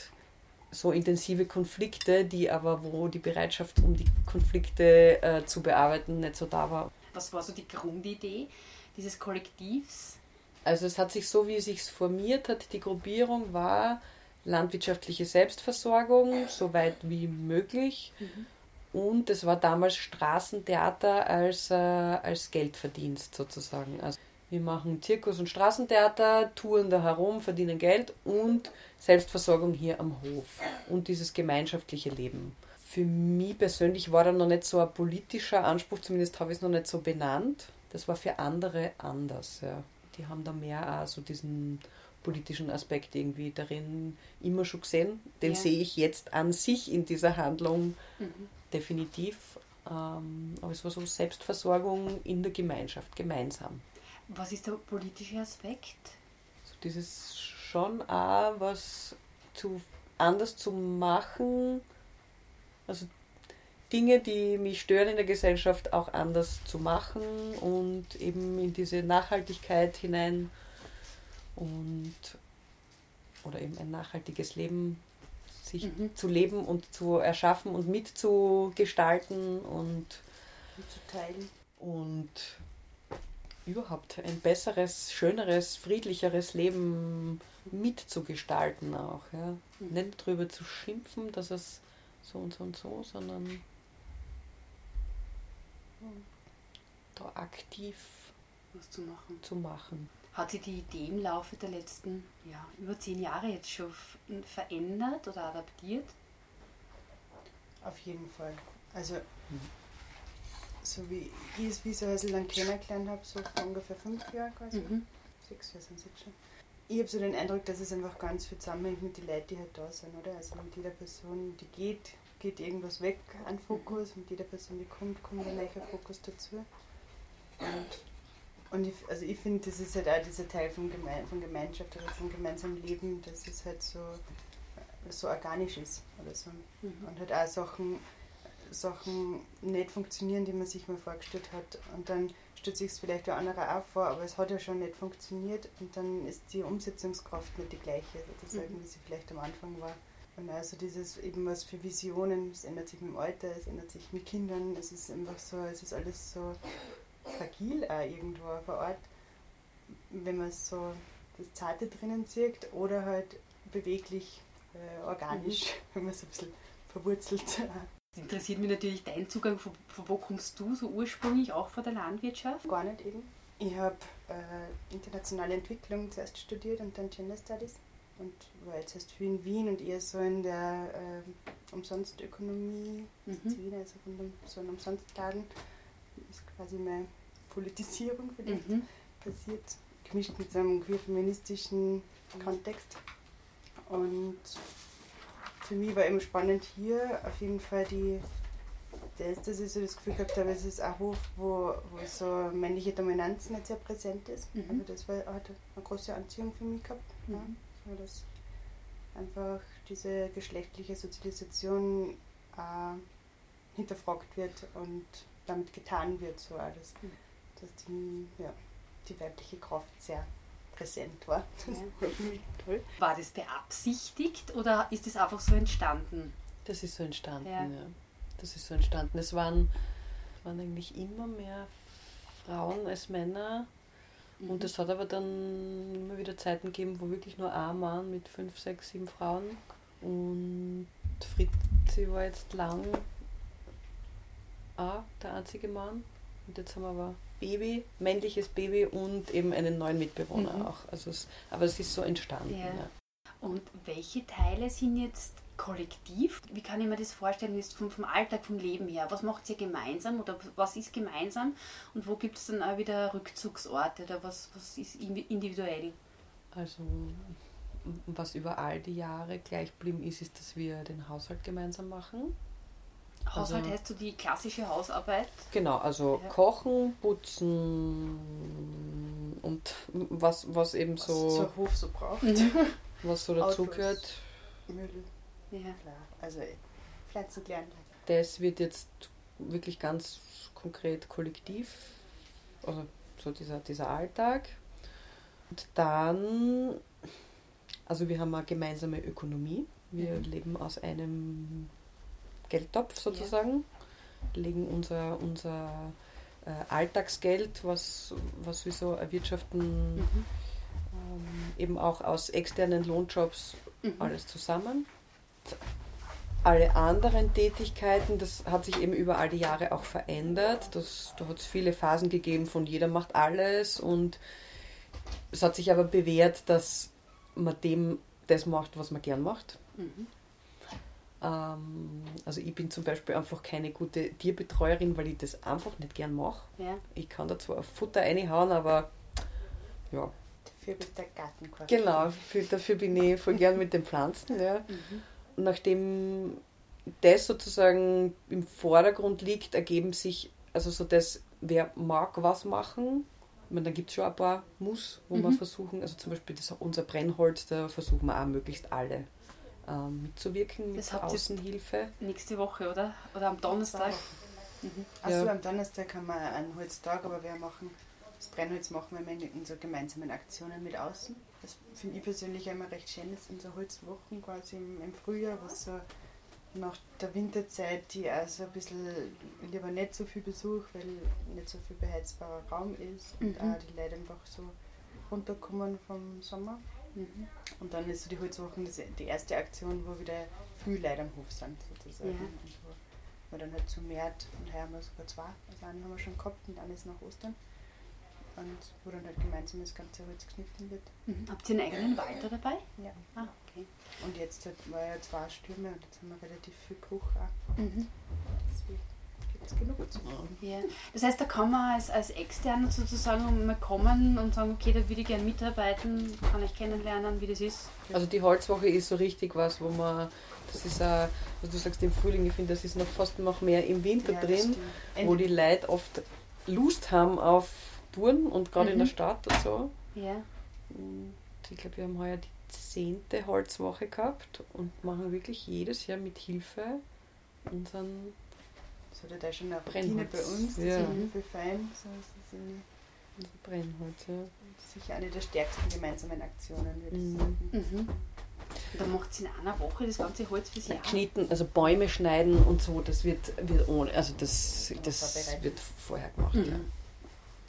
so intensive Konflikte, die aber, wo die Bereitschaft, um die Konflikte äh, zu bearbeiten, nicht so da war. Was war so die Grundidee dieses Kollektivs? Also es hat sich so, wie es sich formiert hat, die Gruppierung war landwirtschaftliche Selbstversorgung, so weit wie möglich. Mhm. Und es war damals Straßentheater als, äh, als Geldverdienst sozusagen. Also wir machen Zirkus- und Straßentheater, touren da herum, verdienen Geld und Selbstversorgung hier am Hof und dieses gemeinschaftliche Leben. Für mich persönlich war da noch nicht so ein politischer Anspruch, zumindest habe ich es noch nicht so benannt. Das war für andere anders. Ja. Die haben da mehr auch so diesen politischen Aspekt irgendwie darin immer schon gesehen. Den ja. sehe ich jetzt an sich in dieser Handlung mhm. Definitiv. Ähm, aber es war so Selbstversorgung in der Gemeinschaft, gemeinsam. Was ist der politische Aspekt? So dieses schon auch was zu, anders zu machen, also Dinge, die mich stören in der Gesellschaft, auch anders zu machen und eben in diese Nachhaltigkeit hinein und oder eben ein nachhaltiges Leben sich mhm. zu leben und zu erschaffen und mitzugestalten und, und zu teilen. Und überhaupt ein besseres, schöneres, friedlicheres Leben mitzugestalten auch. Ja. Mhm. Nicht darüber zu schimpfen, dass es so und so und so, sondern da aktiv was zu machen. zu machen. Hat sich die Idee im Laufe der letzten ja, über zehn Jahre jetzt schon verändert oder adaptiert? Auf jeden Fall. Also mhm so wie ich es Wiesehäusl dann kennengelernt habe, so vor ungefähr fünf Jahren quasi. Mhm. Sechs Jahre sind es jetzt schon. Ich habe so den Eindruck, dass es einfach ganz viel zusammenhängt mit den Leuten, die halt da sind, oder? Also mit jeder Person, die geht, geht irgendwas weg an Fokus, mit jeder Person, die kommt, kommt ein neuer Fokus dazu. Und, und ich, also ich finde, das ist halt auch dieser Teil von, Geme von Gemeinschaft oder von gemeinsamem Leben, dass es halt so, so organisch ist oder so. Mhm. Und halt auch Sachen Sachen nicht funktionieren, die man sich mal vorgestellt hat. Und dann stellt sich es vielleicht der andere auch vor, aber es hat ja schon nicht funktioniert und dann ist die Umsetzungskraft nicht die gleiche, sozusagen, mhm. wie sie vielleicht am Anfang war. Und also dieses eben was für Visionen, es ändert sich mit dem Alter, es ändert sich mit Kindern, es ist einfach so, es ist alles so fragil auch irgendwo vor Ort, wenn man so das Zarte drinnen sieht oder halt beweglich, äh, organisch, mhm. wenn man so ein bisschen verwurzelt interessiert mich natürlich dein Zugang. Von, von, wo kommst du so ursprünglich, auch von der Landwirtschaft? Gar nicht eben. Ich habe äh, internationale Entwicklung zuerst studiert und dann Gender Studies und war jetzt erst viel in Wien und eher so in der äh, Umsonstökonomie, mhm. Also von so einem Umsonstladen, ist quasi meine Politisierung vielleicht mhm. passiert, gemischt mit so einem queer-feministischen mhm. Kontext. Und für mich war eben spannend hier auf jeden Fall die, das, dass ich so das Gefühl gehabt habe, es ist ein Hof, wo, wo so männliche Dominanz nicht sehr präsent ist. Mhm. Also das war, hat eine große Anziehung für mich gehabt. Mhm. Ja. So, dass einfach diese geschlechtliche Sozialisation äh, hinterfragt wird und damit getan wird, so alles. Mhm. Dass die, ja, die weibliche Kraft sehr präsent war. Ja. toll. War das beabsichtigt oder ist das einfach so entstanden? Das ist so entstanden, ja. ja. Das ist so entstanden. Es waren, waren eigentlich immer mehr Frauen als Männer. Mhm. Und es hat aber dann immer wieder Zeiten gegeben, wo wirklich nur ein Mann mit fünf, sechs, sieben Frauen. Und Fritzi war jetzt lang auch der einzige Mann. Und jetzt haben wir aber Baby, männliches Baby und eben einen neuen Mitbewohner mhm. auch. Also es, aber es ist so entstanden. Ja. Ja. Und welche Teile sind jetzt kollektiv? Wie kann ich mir das vorstellen, ist vom, vom Alltag, vom Leben her? Was macht ihr gemeinsam oder was ist gemeinsam und wo gibt es dann auch wieder Rückzugsorte oder was, was ist individuell? Also was über all die Jahre gleich geblieben ist, ist, dass wir den Haushalt gemeinsam machen. Haushalt also, heißt so die klassische Hausarbeit? Genau, also ja. kochen, putzen und was, was eben was so. Was Hof so braucht. Was so dazugehört. Müll. Ja. Klar. Also Pflanzen klären. Das wird jetzt wirklich ganz konkret kollektiv, also so dieser, dieser Alltag. Und dann, also wir haben eine gemeinsame Ökonomie. Wir mhm. leben aus einem Geldtopf sozusagen, ja. legen unser, unser äh, Alltagsgeld, was, was wir so erwirtschaften, mhm. ähm, eben auch aus externen Lohnjobs mhm. alles zusammen. Alle anderen Tätigkeiten, das hat sich eben über all die Jahre auch verändert. Das, da hat es viele Phasen gegeben von jeder macht alles und es hat sich aber bewährt, dass man dem das macht, was man gern macht. Mhm. Ähm, also ich bin zum Beispiel einfach keine gute Tierbetreuerin, weil ich das einfach nicht gern mache. Ja. Ich kann da zwar Futter reinhauen, aber ja. Dafür bist du der Gartenkorb. Genau, für, dafür bin ich voll gern mit den Pflanzen. Ja. Mhm. Nachdem das sozusagen im Vordergrund liegt, ergeben sich, also so das, wer mag was machen, ich meine, da gibt es schon ein paar Muss, wo mhm. wir versuchen, also zum Beispiel das, unser Brennholz, da versuchen wir auch möglichst alle ähm, mitzuwirken mit das Außenhilfe. Nächste Woche, oder? Oder am Donnerstag? Mhm. Also ja. am Donnerstag haben wir einen Holztag, aber wir machen das Brennholz machen wir in unseren gemeinsamen Aktionen mit außen. Das finde ich persönlich immer recht schön, das sind so Holzwochen quasi im, im Frühjahr, was so nach der Winterzeit, die also ein bisschen lieber nicht so viel Besuch, weil nicht so viel beheizbarer Raum ist und mhm. auch die Leute einfach so runterkommen vom Sommer. Mhm. Und dann ist so die Holzwochen die erste Aktion, wo wieder viele Leute am Hof sind, sozusagen. Ja. Und wo wir dann halt zu März und heuer haben wir sogar zwei. Also einen haben wir schon gehabt und einen ist nach Ostern. Und wo dann halt gemeinsam das ganze Holz geschnitten wird. Mhm. Habt ihr einen eigenen Walter dabei? Ja. Ah, okay. Und jetzt halt war ja zwei Stürme und jetzt haben wir relativ viel Bruch auch. Mhm. Ist genug zu machen. Ja. Das heißt, da kann man als, als Externer sozusagen mal kommen und sagen, okay, da würde ich gerne mitarbeiten, kann ich kennenlernen, wie das ist. Also die Holzwoche ist so richtig was, wo man, das ist auch, was du sagst im Frühling, ich finde, das ist noch fast noch mehr im Winter ja, drin, wo die Leute oft Lust haben auf Touren und gerade mhm. in der mhm. Stadt und so. Ja. Und ich glaube, wir haben heuer die zehnte Holzwoche gehabt und machen wirklich jedes Jahr mit Hilfe unseren das hat ja schon eine Routine bei uns, ja. das ist für fein. So, das sind also Brennholz, ja. Sicher eine der stärksten gemeinsamen Aktionen, würde ich mhm. sagen. Mhm. Da macht es in einer Woche das ganze Holz fürs Jahr. Geschnitten, also Bäume schneiden und so, das wird, wird ohne, also das, das wird vorher gemacht. Mhm. Ja.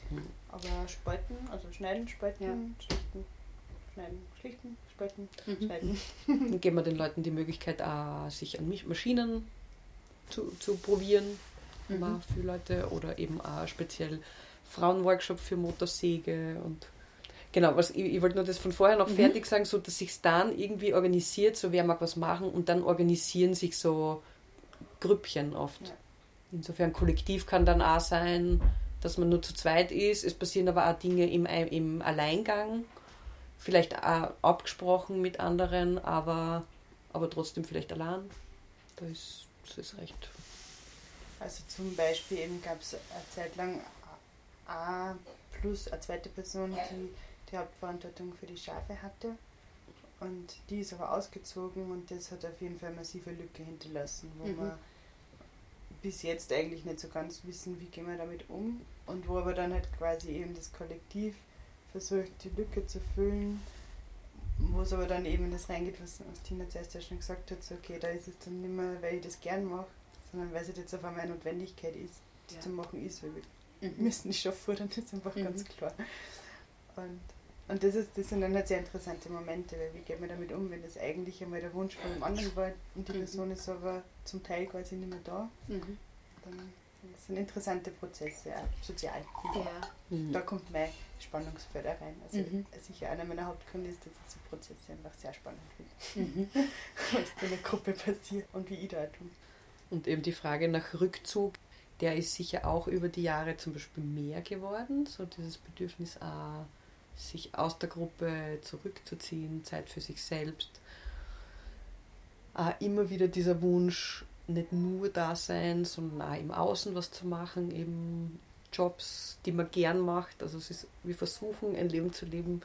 Mhm. Aber spalten, also schneiden, spalten, ja. schlichten, schneiden, schlichten, spalten, mhm. schneiden. Dann geben wir den Leuten die Möglichkeit, auch, sich an Maschinen zu, zu probieren mhm. für Leute oder eben auch speziell Frauenworkshop für Motorsäge und genau, was ich, ich wollte nur das von vorher noch mhm. fertig sagen, so dass sich dann irgendwie organisiert, so wer mag was machen und dann organisieren sich so Grüppchen oft. Ja. Insofern kollektiv kann dann auch sein, dass man nur zu zweit ist. Es passieren aber auch Dinge im, im Alleingang, vielleicht auch abgesprochen mit anderen, aber, aber trotzdem vielleicht allein. Da ist das ist recht Also zum Beispiel eben gab es eine Zeit lang A plus eine zweite Person, die die Hauptverantwortung für die Schafe hatte. Und die ist aber ausgezogen und das hat auf jeden Fall eine massive Lücke hinterlassen, wo mhm. wir bis jetzt eigentlich nicht so ganz wissen, wie gehen wir damit um. Und wo aber dann halt quasi eben das Kollektiv versucht, die Lücke zu füllen, wo es aber dann eben das reingeht, was, was Tina zuerst ja schon gesagt hat, so okay, da ist es dann nicht mehr, weil ich das gern mache, sondern weil es jetzt auf einmal eine Notwendigkeit ist, das ja. zu machen ist, weil wir mhm. müssen nicht schaffen, dann ist einfach mhm. ganz klar. Und und das, ist, das sind dann halt sehr interessante Momente, weil wie geht man damit um, wenn das eigentlich einmal der Wunsch von einem anderen war und die mhm. Person ist aber zum Teil quasi nicht mehr da. Mhm. Dann das sind interessante Prozesse, auch sozial. Ja. Mhm. Da kommt mein Spannungsfeld rein. Also mhm. sicher einer meiner Hauptgründe ist, dass ich so Prozesse einfach sehr spannend finde. Mhm. Was in der Gruppe passiert und wie ich da tue. Und eben die Frage nach Rückzug, der ist sicher auch über die Jahre zum Beispiel mehr geworden, so dieses Bedürfnis, ah, sich aus der Gruppe zurückzuziehen, Zeit für sich selbst. Äh, immer wieder dieser Wunsch, nicht nur da sein, sondern auch im Außen was zu machen, eben Jobs, die man gern macht. Also ist, wir versuchen ein Leben zu leben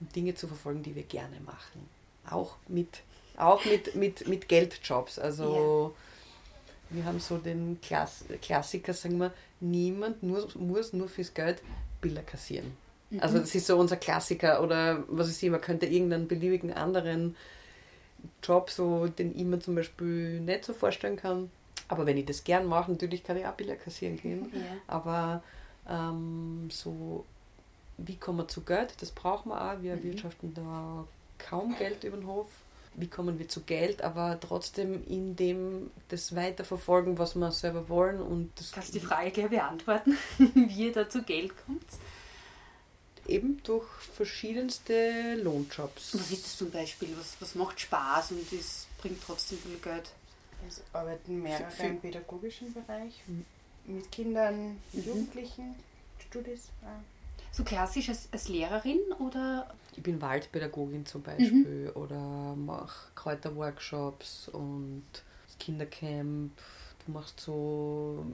und Dinge zu verfolgen, die wir gerne machen. Auch mit, auch mit, mit, mit Geldjobs. Also ja. wir haben so den Klass Klassiker, sagen wir, niemand nur, muss nur fürs Geld Bilder kassieren. Also das ist so unser Klassiker oder was ich sehe, man könnte irgendeinen beliebigen anderen Job, so den ich mir zum Beispiel nicht so vorstellen kann. Aber wenn ich das gern mache, natürlich kann ich auch Bilder kassieren gehen. Ja. Aber ähm, so, wie kommen wir zu Geld? Das brauchen wir auch. Wir mhm. wirtschaften da kaum Geld über den Hof. Wie kommen wir zu Geld, aber trotzdem in dem das weiterverfolgen, was wir selber wollen. Und das Kannst du die Frage gleich beantworten, wie ihr da zu Geld kommt? Eben durch verschiedenste Lohnjobs. Was ist das zum Beispiel? Was, was macht Spaß und das bringt trotzdem viel Geld? Es arbeiten mehrere für, für im pädagogischen Bereich, mhm. mit Kindern, mhm. Jugendlichen, Studis. So klassisch als, als Lehrerin oder? Ich bin Waldpädagogin zum Beispiel mhm. oder mache Kräuterworkshops und das Kindercamp. Du machst so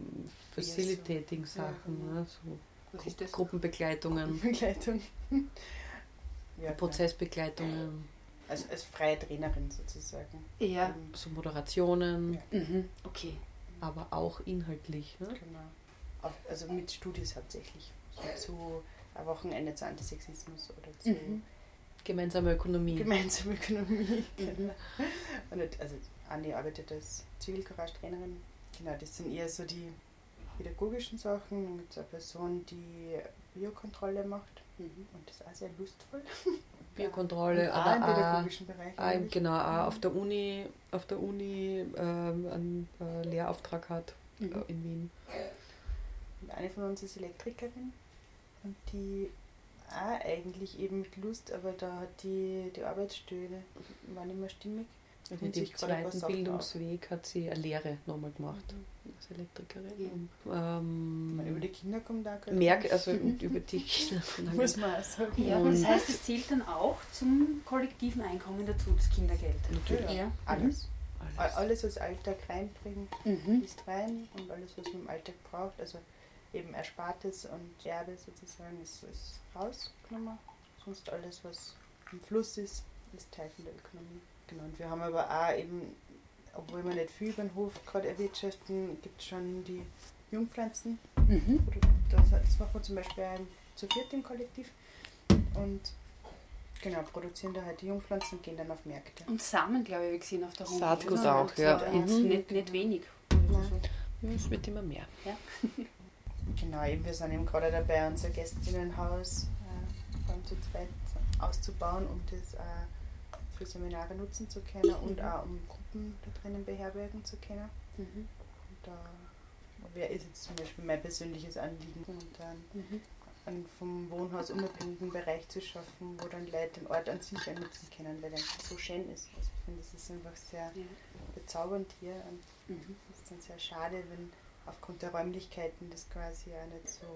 Facilitating-Sachen, ja, genau. ne? so was ist das? Gruppenbegleitungen. Begleitung. ja, Prozessbegleitungen. Also als freie Trainerin sozusagen. Ja. So Moderationen. Ja. Mhm. Okay. Aber auch inhaltlich. Ne? Genau. also mit Studis hauptsächlich. So zu ein Wochenende zu Antisexismus oder zu mhm. gemeinsame Ökonomie. Gemeinsame Ökonomie, mhm. genau. Und also Andi arbeitet als Zivilcourage-Trainerin. Genau, das sind eher so die pädagogischen Sachen. Dann gibt es eine Person, die Biokontrolle macht. Mhm. Und das ist auch sehr lustvoll. Biokontrolle, aber auch im pädagogischen Bereich. Auch, genau, auch auf der Uni, auf der Uni ähm, einen äh, Lehrauftrag hat mhm. äh, in Wien. Und eine von uns ist Elektrikerin und die auch eigentlich eben mit Lust, aber da hat die, die Arbeitsstelle war nicht mehr stimmig. Also in dem zweiten Bildungsweg hat sie eine Lehre nochmal gemacht mhm. als Elektrikerin. Ja. Ähm, über die Kinder kommt da Merk, also über die Kinder. Muss man auch sagen. Ja, das heißt, es zählt dann auch zum kollektiven Einkommen dazu, das Kindergeld. Natürlich. Ja. Alles. Mhm. Alles. Alles, was Alltag reinbringt, mhm. ist rein und alles, was man im Alltag braucht, also eben Erspartes und Erbe sozusagen, ist, ist rausgenommen. Sonst alles, was im Fluss ist, ist Teil von der Ökonomie. Genau, und wir haben aber auch eben, obwohl wir nicht viel über den Hof gerade erwirtschaften, gibt es schon die Jungpflanzen. Mhm. Das, das machen wir zum Beispiel zu viert im Kollektiv. Und genau, produzieren da halt die Jungpflanzen und gehen dann auf Märkte. Und Samen, glaube ich, wir gesehen auf der Homepage. Saatgut auch, ja. Mhm. Nicht, nicht wenig. Ja, es wird immer mehr. Ja. genau, eben, wir sind eben gerade dabei, unser Gästinnenhaus äh, zu zweit auszubauen, um das äh, für Seminare nutzen zu können und mhm. auch um Gruppen da drinnen beherbergen zu können. Mhm. da wäre jetzt zum Beispiel mein persönliches Anliegen, und dann mhm. einen vom Wohnhaus unabhängigen Bereich zu schaffen, wo dann Leute den Ort an sich auch nutzen können, weil er so schön ist. Also ich finde, es ist einfach sehr ja. bezaubernd hier und mhm. es ist dann sehr schade, wenn aufgrund der Räumlichkeiten das quasi auch nicht so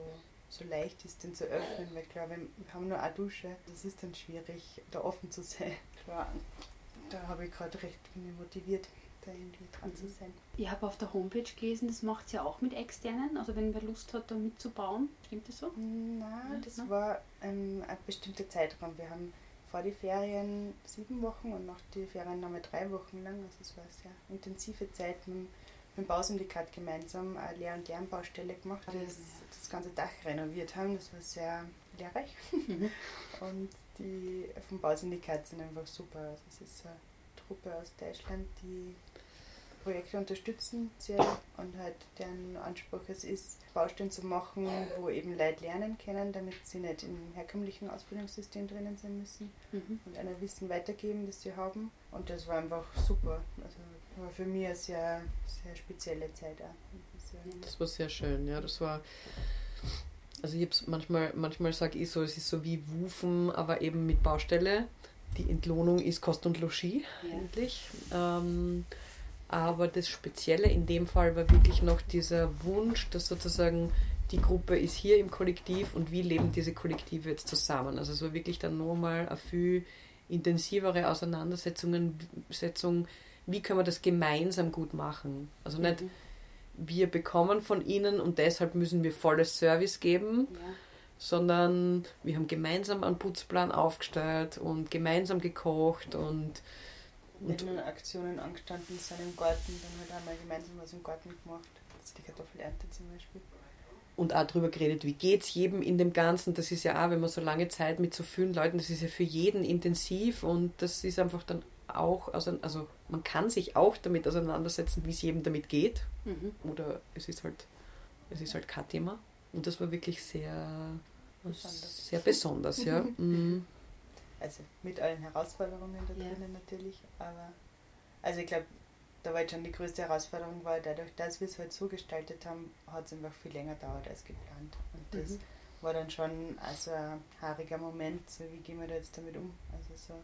so leicht ist, den zu öffnen, weil klar, wir haben nur eine Dusche, das ist dann schwierig, da offen zu sein. Klar, da habe ich gerade recht bin motiviert, da irgendwie dran mhm. zu sein. Ich habe auf der Homepage gelesen, das macht sie ja auch mit externen, also wenn wer Lust hat, da mitzubauen. Stimmt das so? Nein, das ja. war ähm, ein bestimmter Zeitraum. Wir haben vor die Ferien sieben Wochen und nach die Ferien nochmal drei Wochen lang. Also es war eine sehr intensive Zeit mit, mit dem Bausyndikat gemeinsam eine Lehr- und Lernbaustelle gemacht, das, das ganze Dach renoviert haben. Das war sehr lehrreich. Mhm. und die vom Bausyndikat sind einfach super. Also es ist eine Truppe aus Deutschland, die Projekte unterstützen sehr und halt deren Anspruch es ist, Baustellen zu machen, wo eben Leute lernen können, damit sie nicht im herkömmlichen Ausbildungssystem drinnen sein müssen mhm. und einer Wissen weitergeben, das sie haben. Und das war einfach super. Also war für mich eine sehr, spezielle Zeit auch. Das war sehr schön, ja. Das war also ich hab's manchmal, manchmal sage ich so, es ist so wie Wufen, aber eben mit Baustelle. Die Entlohnung ist Kost und Logis ja. eigentlich. Ähm, aber das Spezielle in dem Fall war wirklich noch dieser Wunsch, dass sozusagen die Gruppe ist hier im Kollektiv und wie leben diese Kollektive jetzt zusammen. Also es war wirklich dann nochmal eine viel intensivere Auseinandersetzung, wie können wir das gemeinsam gut machen. Also nicht, mhm wir bekommen von ihnen und deshalb müssen wir volles Service geben, ja. sondern wir haben gemeinsam einen Putzplan aufgestellt und gemeinsam gekocht und wenn Aktionen angestanden sind im Garten, dann haben wir gemeinsam was im Garten gemacht. Also die Kartoffelernte zum Beispiel. Und auch darüber geredet, wie geht es jedem in dem Ganzen. Das ist ja auch, wenn man so lange Zeit mit so vielen Leuten, das ist ja für jeden intensiv und das ist einfach dann auch, also, also man kann sich auch damit auseinandersetzen, wie es jedem damit geht. Mhm. Oder es ist halt, es ist halt kein Thema. Und das war wirklich sehr besonders, sehr besonders ja. Mhm. Also mit allen Herausforderungen da drinnen ja. natürlich, aber also ich glaube, da war jetzt schon die größte Herausforderung, weil dadurch, dass wir es halt so gestaltet haben, hat es einfach viel länger dauert als geplant. Und das mhm. war dann schon also ein haariger Moment, so wie gehen wir da jetzt damit um? Also so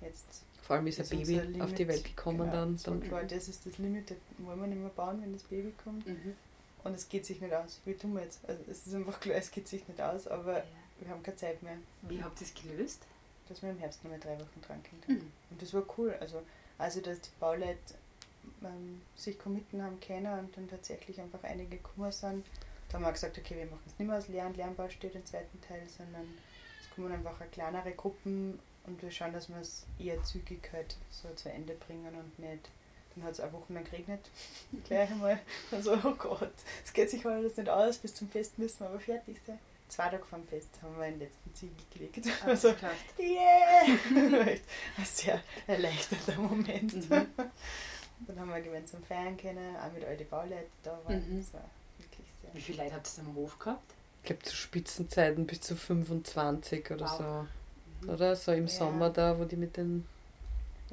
jetzt vor allem ist ein Baby auf die Welt gekommen genau, dann. dann klar, das ist das Limit, das wollen wir nicht mehr bauen, wenn das Baby kommt. Mhm. Und es geht sich nicht aus. Wie tun wir jetzt? Also es ist einfach klar, es geht sich nicht aus, aber ja. wir haben keine Zeit mehr. Wie habt ihr es gelöst? Dass wir im Herbst noch mal drei Wochen dran können. Mhm. Und das war cool. Also, also dass die Bauleute ähm, sich committen haben können und dann tatsächlich einfach einige gekommen sind. Da haben wir gesagt, okay, wir machen es nicht mehr als Lern, Lernbau steht im zweiten Teil, sondern es kommen einfach kleinere Gruppen und wir schauen, dass wir es eher zügig halt so zu Ende bringen und nicht. Dann hat es auch Wochen lang geregnet. Gleich einmal. Also, oh Gott, es geht sich alles nicht aus. Bis zum Fest müssen wir aber fertig sein. Zwei Tage vor dem Fest haben wir den letzten Ziegel gelegt. Also, yeah! Ein sehr erleichterter Moment. Mhm. Dann haben wir gemeinsam feiern können, auch mit all den Bauleuten da waren. Mhm. Das war wirklich sehr Wie viele Leute habt ihr am Hof gehabt? Ich glaube zu Spitzenzeiten bis zu 25 oder wow. so. Oder? So im ja. Sommer da, wo die mit den.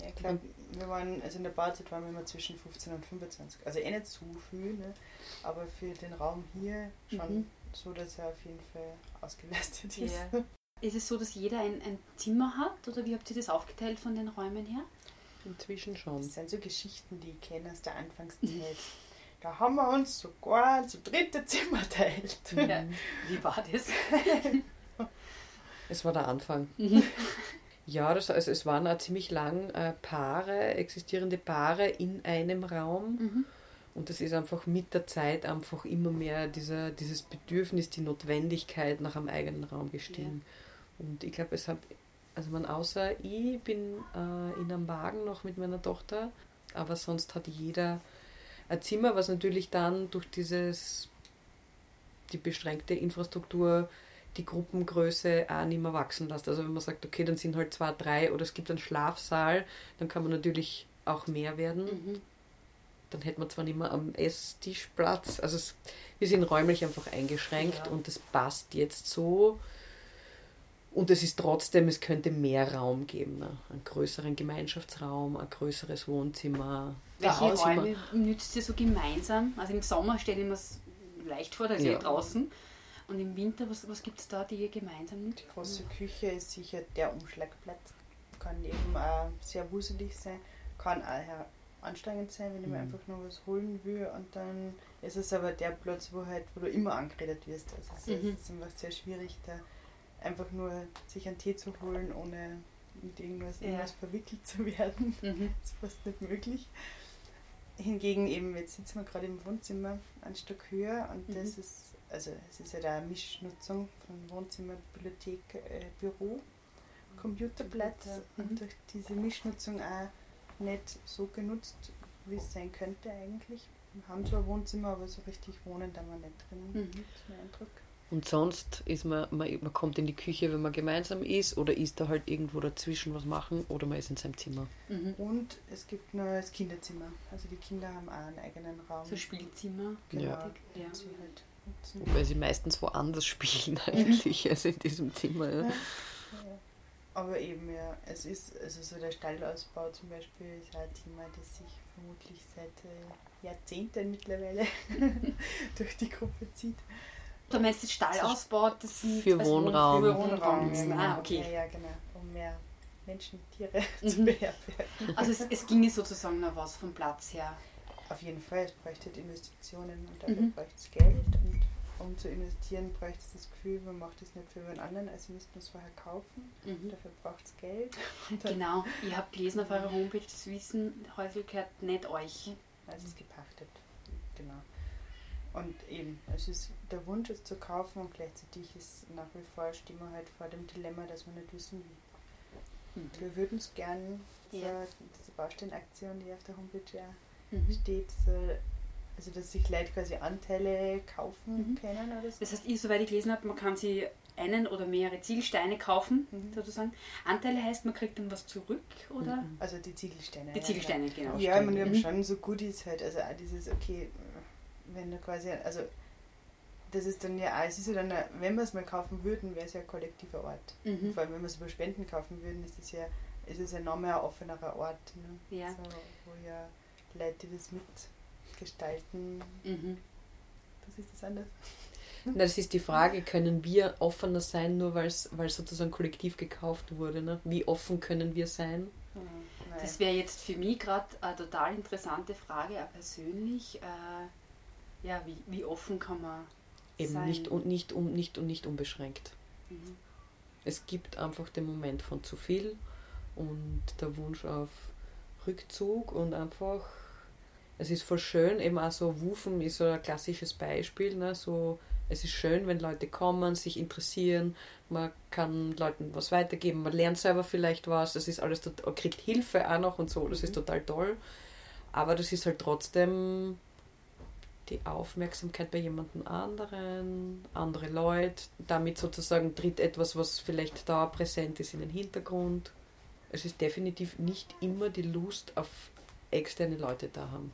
Ja, klar. Wir waren, also in der Bauzeit waren wir immer zwischen 15 und 25. Also eh nicht zu viel, ne? aber für den Raum hier schon mhm. so, dass er auf jeden Fall ausgelastet ist. Ja. Ist es so, dass jeder ein, ein Zimmer hat oder wie habt ihr das aufgeteilt von den Räumen her? Inzwischen schon. Das sind so Geschichten, die ich kenne aus der Anfangszeit. da haben wir uns sogar zu dritte Zimmer teilt. Ja. Wie war das? Es war der Anfang. Mhm. Ja, das, also es waren auch ziemlich lang äh, Paare, existierende Paare in einem Raum. Mhm. Und das ist einfach mit der Zeit einfach immer mehr dieser, dieses Bedürfnis, die Notwendigkeit nach einem eigenen Raum gestiegen. Ja. Und ich glaube, es hat, also man außer ich bin äh, in einem Wagen noch mit meiner Tochter, aber sonst hat jeder ein Zimmer, was natürlich dann durch dieses die beschränkte Infrastruktur die Gruppengröße auch nicht mehr wachsen lässt. Also wenn man sagt, okay, dann sind halt zwei, drei oder es gibt einen Schlafsaal, dann kann man natürlich auch mehr werden. Mhm. Dann hätte man zwar nicht mehr am Esstisch Platz. Also es, wir sind räumlich einfach eingeschränkt ja. und das passt jetzt so. Und es ist trotzdem, es könnte mehr Raum geben. Ne? Einen größeren Gemeinschaftsraum, ein größeres Wohnzimmer. Welche Räume nützt ihr so gemeinsam? Also im Sommer stelle ich mir es leicht vor, da ist ja. draußen. Und im Winter, was, was gibt es da, die ihr gemeinsam nutzt? Die große Küche ist sicher der Umschlagplatz. Kann eben auch sehr wuselig sein, kann auch anstrengend sein, wenn ich mir mhm. einfach nur was holen will. Und dann ist es aber der Platz, wo, halt, wo du immer angeredet wirst. Also es mhm. ist einfach sehr schwierig, da einfach nur sich einen Tee zu holen, ohne mit irgendwas, ja. irgendwas verwickelt zu werden. Mhm. Das ist fast nicht möglich. hingegen eben, jetzt sitzen wir gerade im Wohnzimmer ein Stück höher und mhm. das ist, also es ist ja da eine Mischnutzung von Wohnzimmer, Bibliothek, äh, Büro, Computerplatz mhm. und durch diese Mischnutzung auch nicht so genutzt, wie es sein könnte eigentlich. Wir haben zwar Wohnzimmer, aber so richtig wohnen da wir nicht drin. Mhm. Mein Eindruck. Und sonst ist man, man, man kommt in die Küche, wenn man gemeinsam ist, oder ist da halt irgendwo dazwischen was machen, oder man ist in seinem Zimmer. Mhm. Und es gibt noch das Kinderzimmer. Also die Kinder haben auch einen eigenen Raum. So Spielzimmer. Genau. Ja. ja. Halt Wobei sie meistens woanders spielen eigentlich, als in diesem Zimmer. Ja. Ja. Aber eben, ja, es ist, also so der Stallausbau zum Beispiel ist ein Thema, das sich vermutlich seit äh, Jahrzehnten mittlerweile durch die Gruppe zieht. Du meinst den Stallausbau, das sind für Wohnraum. Für Wohnraum, ja, genau. ah, okay. Ja, ja, genau. Um mehr Menschen, Tiere mhm. zu beherbergen. Also es, es ginge sozusagen noch was vom Platz her. Auf jeden Fall, es bräuchte Investitionen und dafür mhm. bräuchte es Geld. Und um zu investieren, bräuchte es das Gefühl, man macht es nicht für einen anderen, also müsste man es vorher kaufen. Mhm. Dafür braucht es Geld. Genau, ihr habt gelesen auf eurer Homepage, das Wissen, Häusl gehört nicht euch. Also es ist gepachtet, genau. Und eben, es ist der Wunsch, es zu kaufen und gleichzeitig ist nach wie vor stehen wir halt vor dem Dilemma, dass wir nicht wissen, wie. Mhm. Wir würden es gerne, ja. diese Baustellenaktion, die auf der Homepage ja mhm. steht, also dass sich Leute quasi Anteile kaufen mhm. können oder so. Das heißt, ich, soweit ich gelesen habe, man kann sie einen oder mehrere Ziegelsteine kaufen, mhm. sozusagen. Anteile heißt, man kriegt dann was zurück, oder? Mhm. Also die Ziegelsteine. Die Ziegelsteine, ja, genau. Ja, man, wir haben mhm. schon so Goodies halt, also auch dieses, okay, wenn du quasi, also das ist dann ja, es ist ja dann, wenn wir es mal kaufen würden, wäre es ja ein kollektiver Ort. Mhm. Vor allem, wenn wir es über Spenden kaufen würden, ist es ja, ist es ja noch mehr ein offenerer Ort. Ne? Ja. So, wo ja Leute, die das mitgestalten, mhm. was ist das anders? Na, das ist die Frage, können wir offener sein, nur weil es sozusagen kollektiv gekauft wurde? Ne? Wie offen können wir sein? Mhm. Das wäre jetzt für mich gerade eine total interessante Frage, auch persönlich. Äh, ja, wie, wie offen kann man Eben sein? nicht und nicht, um, nicht und nicht unbeschränkt. Mhm. Es gibt einfach den Moment von zu viel und der Wunsch auf Rückzug und einfach, es ist voll schön, eben auch so Wufen ist so ein klassisches Beispiel, ne, so es ist schön, wenn Leute kommen, sich interessieren, man kann Leuten was weitergeben, man lernt selber vielleicht was, das ist alles, kriegt Hilfe auch noch und so, das mhm. ist total toll. Aber das ist halt trotzdem die Aufmerksamkeit bei jemandem anderen, andere Leute. Damit sozusagen tritt etwas, was vielleicht da präsent ist, in den Hintergrund. Es ist definitiv nicht immer die Lust auf externe Leute da haben.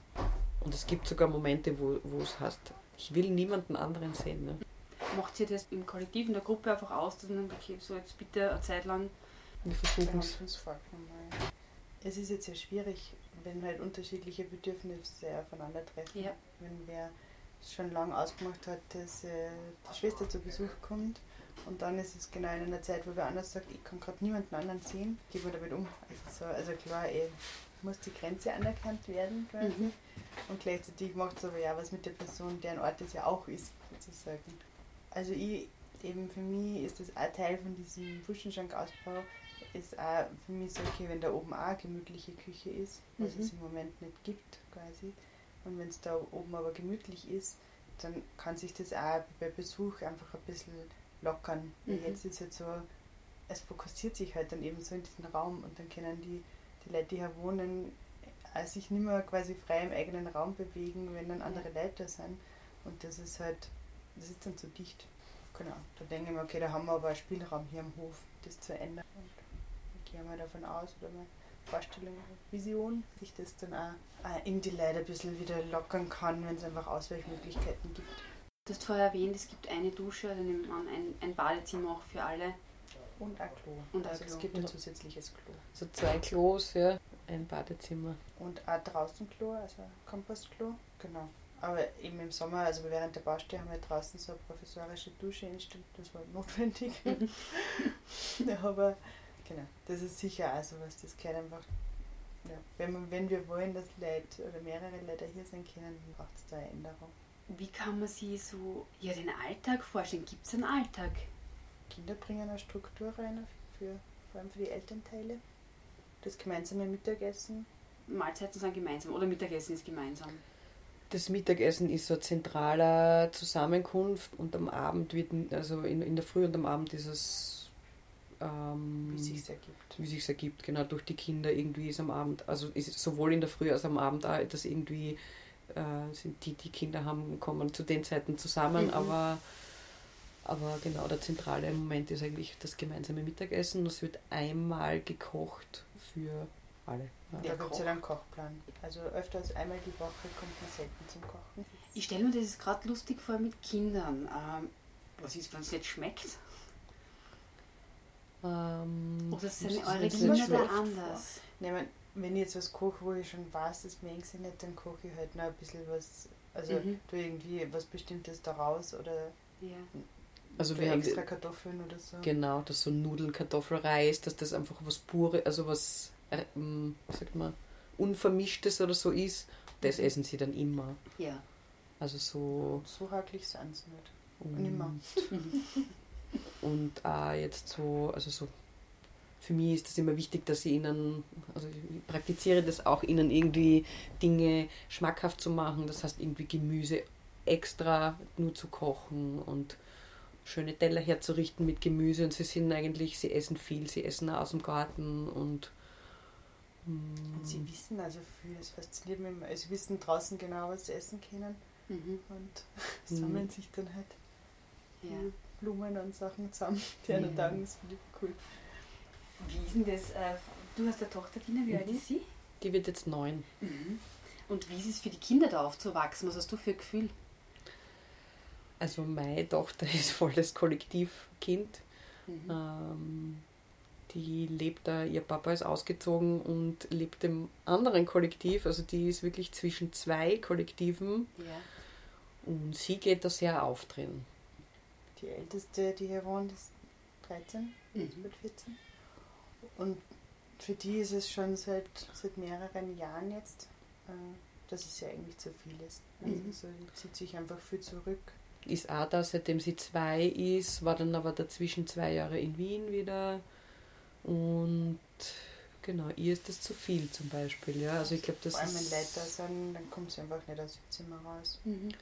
Und es gibt sogar Momente, wo, wo es heißt, ich will niemanden anderen sehen. Ne? Macht ihr das im Kollektiv, in der Gruppe einfach aus, dass man okay, so jetzt bitte eine Zeit lang. Wir versuchen es. Es ist jetzt sehr schwierig, wenn halt unterschiedliche Bedürfnisse aufeinandertreffen. Ja. Wenn wer schon lange ausgemacht hat, dass äh, die Schwester zu Besuch kommt und dann ist es genau in einer Zeit, wo wer anders sagt, ich kann gerade niemanden anderen sehen, gehen wir damit um. Also, so, also klar, ey, eh, muss die Grenze anerkannt werden quasi. Mhm. Und gleichzeitig macht es aber ja was mit der Person, deren Ort es ja auch ist, sozusagen. Also ich, eben für mich ist das ein Teil von diesem Fuschenschrankausbau, ist auch für mich so, okay, wenn da oben auch eine gemütliche Küche ist, was mhm. es im Moment nicht gibt quasi, und wenn es da oben aber gemütlich ist, dann kann sich das auch bei Besuch einfach ein bisschen lockern. Mhm. Jetzt ist es halt so, es fokussiert sich halt dann eben so in diesen Raum und dann können die, die Leute, die hier wohnen, sich nicht mehr quasi frei im eigenen Raum bewegen, wenn dann andere Leute sind. Und das ist halt, das ist dann zu dicht. Genau. Da denke ich mir, okay, da haben wir aber einen Spielraum hier im Hof, das zu ändern. Und gehe mal davon aus, oder meine Vorstellung, Vision, sich das dann auch in die Leute ein bisschen wieder lockern kann, wenn es einfach Ausweichmöglichkeiten gibt. Du hast vorher erwähnt, es gibt eine Dusche, also nimmt man ein, ein Badezimmer auch für alle. Und ein Klo. Und also Klo. es gibt ein zusätzliches Klo. So zwei Klos, ja, ein Badezimmer. Und ein draußen Klo, also Kompostklo. Genau. Aber eben im Sommer, also während der Baustelle, haben wir draußen so eine professorische Dusche eingestellt. Das war notwendig. aber Genau, das ist sicher also was, das gehört einfach. Ja. Wenn, man, wenn wir wollen, dass Leute oder mehrere Leute hier sein können, dann braucht es da eine Änderung. Wie kann man sich so ja, den Alltag vorstellen? Gibt es einen Alltag? Kinder bringen eine Struktur rein, für, vor allem für die Elternteile. Das gemeinsame Mittagessen Mahlzeiten sind gemeinsam oder Mittagessen ist gemeinsam? Das Mittagessen ist so eine zentrale Zusammenkunft und am Abend wird, also in, in der Früh und am Abend ist es ähm, wie sich ergibt. Wie sich ergibt, genau, durch die Kinder irgendwie ist am Abend, also ist sowohl in der Früh als am Abend auch, dass irgendwie äh, sind die, die Kinder haben, kommen zu den Zeiten zusammen, mhm. aber aber genau, der zentrale Moment ist eigentlich das gemeinsame Mittagessen. Es wird einmal gekocht für alle. Ja, da gibt es ja einen Kochplan. Also öfter als einmal die Woche kommt man selten zum Kochen. Ich stelle mir das gerade lustig vor mit Kindern. Ähm, was ist, wenn es nicht schmeckt? Ähm, Oder sind eure Kinder da anders? Nein, wenn ich jetzt was koche, wo ich schon weiß, das mögen sie nicht, dann koche ich halt noch ein bisschen was, also mhm. du irgendwie was Bestimmtes daraus oder ja. Also wir haben extra Kartoffeln oder so. Genau, das so Nudeln, Kartoffelreis, dass das einfach was pure, also was, äh, sagt man, unvermischtes oder so ist. Das mhm. essen sie dann immer. Ja. Also so. So hakelig sind sie nicht. Und immer. und auch jetzt so, also so für mich ist das immer wichtig, dass ich ihnen, also ich praktiziere das auch, ihnen irgendwie Dinge schmackhaft zu machen. Das heißt, irgendwie Gemüse extra nur zu kochen und schöne Teller herzurichten mit Gemüse. Und sie sind eigentlich, sie essen viel, sie essen aus dem Garten und. Mm. Und sie wissen also viel, es fasziniert mich immer. Also sie wissen draußen genau, was sie essen können mhm. und sammeln mhm. sich dann halt ja. Blumen und Sachen zusammen, die einer ja. Tagen, das finde ich cool. Wie ist denn das? Äh, du hast eine Tochter, Tina, wie mhm. alt ist sie? Die wird jetzt neun. Mhm. Und wie ist es für die Kinder da aufzuwachsen? Was hast du für ein Gefühl? Also meine Tochter ist voll das Kollektivkind. Mhm. Ähm, die lebt da, ihr Papa ist ausgezogen und lebt im anderen Kollektiv. Also die ist wirklich zwischen zwei Kollektiven. Ja. Und sie geht da sehr auf drin. Die älteste, die hier wohnt, ist 13, mhm. mit 14. Und für die ist es schon seit, seit mehreren Jahren jetzt, äh, dass es ja eigentlich zu viel ist. Also mhm. so, zieht sich einfach viel zurück. Ist auch da, seitdem sie zwei ist, war dann aber dazwischen zwei Jahre in Wien wieder. Und genau, ihr ist das zu viel zum Beispiel. Ja? Also ich glaube, das Vor allem wenn Leute da sind, dann kommt sie einfach nicht aus dem Zimmer raus. Mhm.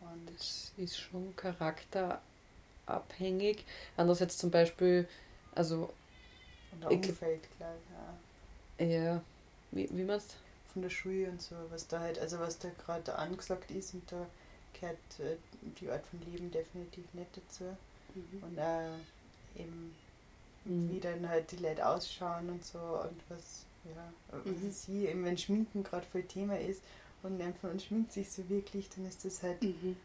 Und das ist schon charakterabhängig. Andererseits zum Beispiel, also von der Umfeld, glaube ich. Ja. ja. Wie, wie meinst du? Von der Schule und so, was da halt, also was da gerade angesagt ist und da gehört äh, die Art von Leben definitiv nicht dazu. Mhm. Und äh, eben mhm. wie dann halt die Leute ausschauen und so und was, ja, mhm. was sie, eben wenn Schminken gerade voll Thema ist und niemand von uns schminkt sich so wirklich, dann ist das halt, mhm.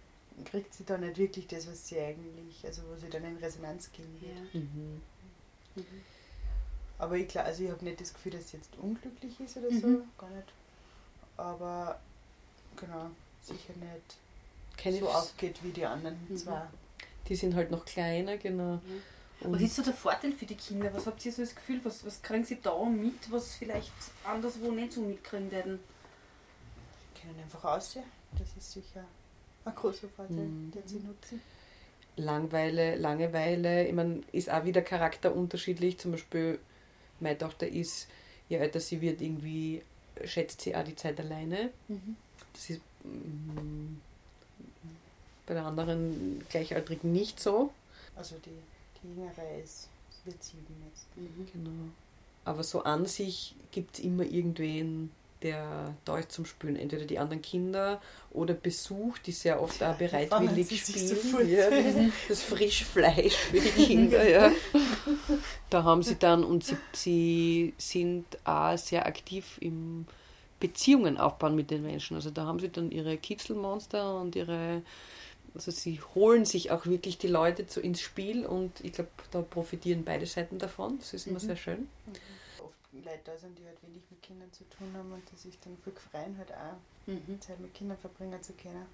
kriegt sie da nicht wirklich das, was sie eigentlich, also wo sie dann in Resonanz gehen wird. Ja. Mhm. Mhm. Aber ich, klar, also ich habe nicht das Gefühl, dass sie jetzt unglücklich ist oder so, gar nicht. Aber genau, sicher nicht Keine so aufgeht wie die anderen mhm. zwei. Die sind halt noch kleiner, genau. Mhm. Was ist so der Vorteil für die Kinder? Was habt ihr so das Gefühl, was, was kriegen sie da mit, was vielleicht anderswo nicht so mitkriegen werden? Die können einfach aussehen. Das ist sicher ein großer Vorteil, mhm. den sie nutzen. Langweile, Langeweile, ich meine, ist auch wieder charakterunterschiedlich. Zum Beispiel meine Tochter ist, je älter sie wird, irgendwie schätzt sie auch die Zeit alleine. Mhm. Das ist mm, bei der anderen Gleichaltrigen nicht so. Also die, die Jüngere ist, wird sieben jetzt. Mhm. Genau. Aber so an sich gibt es immer irgendwen, der da ist zum Spülen. Entweder die anderen Kinder oder Besuch, die sehr oft auch bereitwillig spielen. Ja, das Frischfleisch für die Kinder, ja. Da haben sie dann, und sie, sie sind auch sehr aktiv im Beziehungen aufbauen mit den Menschen. Also da haben sie dann ihre Kitzelmonster und ihre, also sie holen sich auch wirklich die Leute zu ins Spiel und ich glaube, da profitieren beide Seiten davon. Das ist immer mhm. sehr schön. Mhm Leute da sind, die halt wenig mit Kindern zu tun haben und die sich dann viel freuen, halt auch mhm. Zeit mit Kindern verbringen zu können.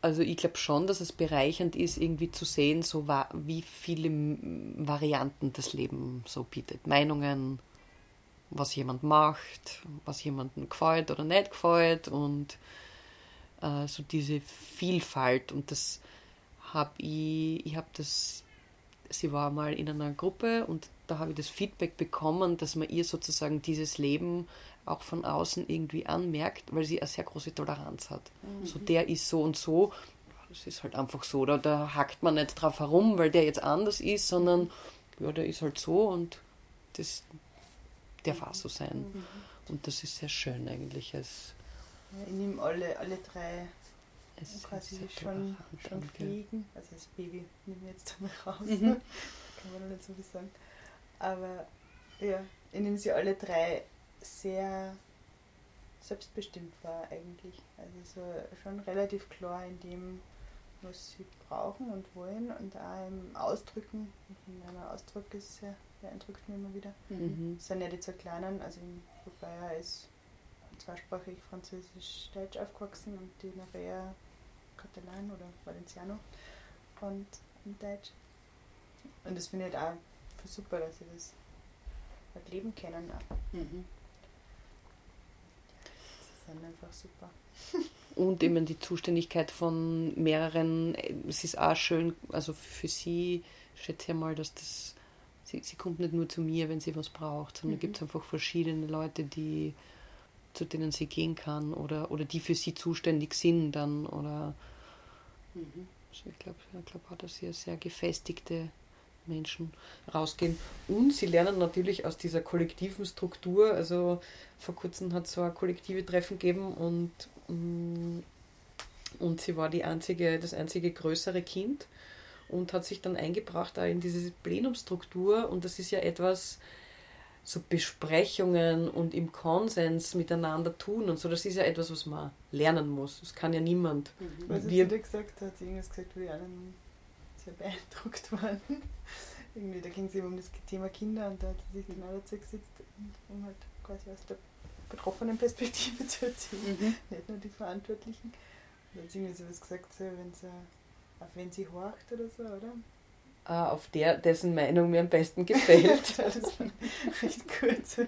Also ich glaube schon, dass es bereichernd ist, irgendwie zu sehen, so wie viele Varianten das Leben so bietet. Meinungen, was jemand macht, was jemandem gefällt oder nicht gefällt und äh, so diese Vielfalt. Und das habe ich, ich habe das, sie war mal in einer Gruppe und da habe ich das Feedback bekommen, dass man ihr sozusagen dieses Leben auch von außen irgendwie anmerkt, weil sie eine sehr große Toleranz hat. Mhm. So der ist so und so, das ist halt einfach so. Da, da hackt man nicht drauf herum, weil der jetzt anders ist, sondern ja, der ist halt so und das darf auch so sein. Mhm. Und das ist sehr schön eigentlich. Als ja, ich nehme alle, alle drei es quasi schon, schon fliegen. Also das Baby nehme ich jetzt einmal raus. Mhm. Kann man noch nicht so viel sagen. Aber ja, ich nehme sie alle drei sehr selbstbestimmt wahr eigentlich. Also so schon relativ klar in dem, was sie brauchen und wollen und auch im Ausdrücken. Mein Ausdruck ist sehr beeindruckt mich immer wieder. Mhm. Das sind ja die zwei Kleinen, also wobei er ist zweisprachig Französisch-Deutsch aufgewachsen und die Nerea Katalan oder Valenciano und Deutsch. Und das finde ich halt auch super, dass sie das halt leben können. Mhm. Sie sind einfach super. Und eben die Zuständigkeit von mehreren, es ist auch schön, also für sie, schätze ich mal, dass das, sie, sie kommt nicht nur zu mir, wenn sie was braucht, sondern mhm. gibt es einfach verschiedene Leute, die zu denen sie gehen kann oder, oder die für sie zuständig sind dann oder mhm. also ich glaube ich glaub auch, dass sie sehr gefestigte Menschen rausgehen. Und sie lernen natürlich aus dieser kollektiven Struktur. Also vor kurzem hat es so ein kollektive Treffen gegeben und, mm, und sie war die einzige, das einzige größere Kind und hat sich dann eingebracht in diese Plenumstruktur. Und das ist ja etwas, so Besprechungen und im Konsens miteinander tun und so, das ist ja etwas, was man lernen muss. Das kann ja niemand. Mhm. Was wir, sie gesagt hat, sie irgendwas gesagt, wie einen sehr beeindruckt waren. Irgendwie, da ging es eben um das Thema Kinder und da hat sie sich genau dazu gesetzt, um halt quasi aus der betroffenen Perspektive zu erzählen, mhm. nicht nur die Verantwortlichen. Und dann hat sie irgendwie sowas gesagt, so, wenn sie, auf wen sie horcht oder so, oder? Ah, auf der, dessen Meinung mir am besten gefällt. das war recht kurz. Ja,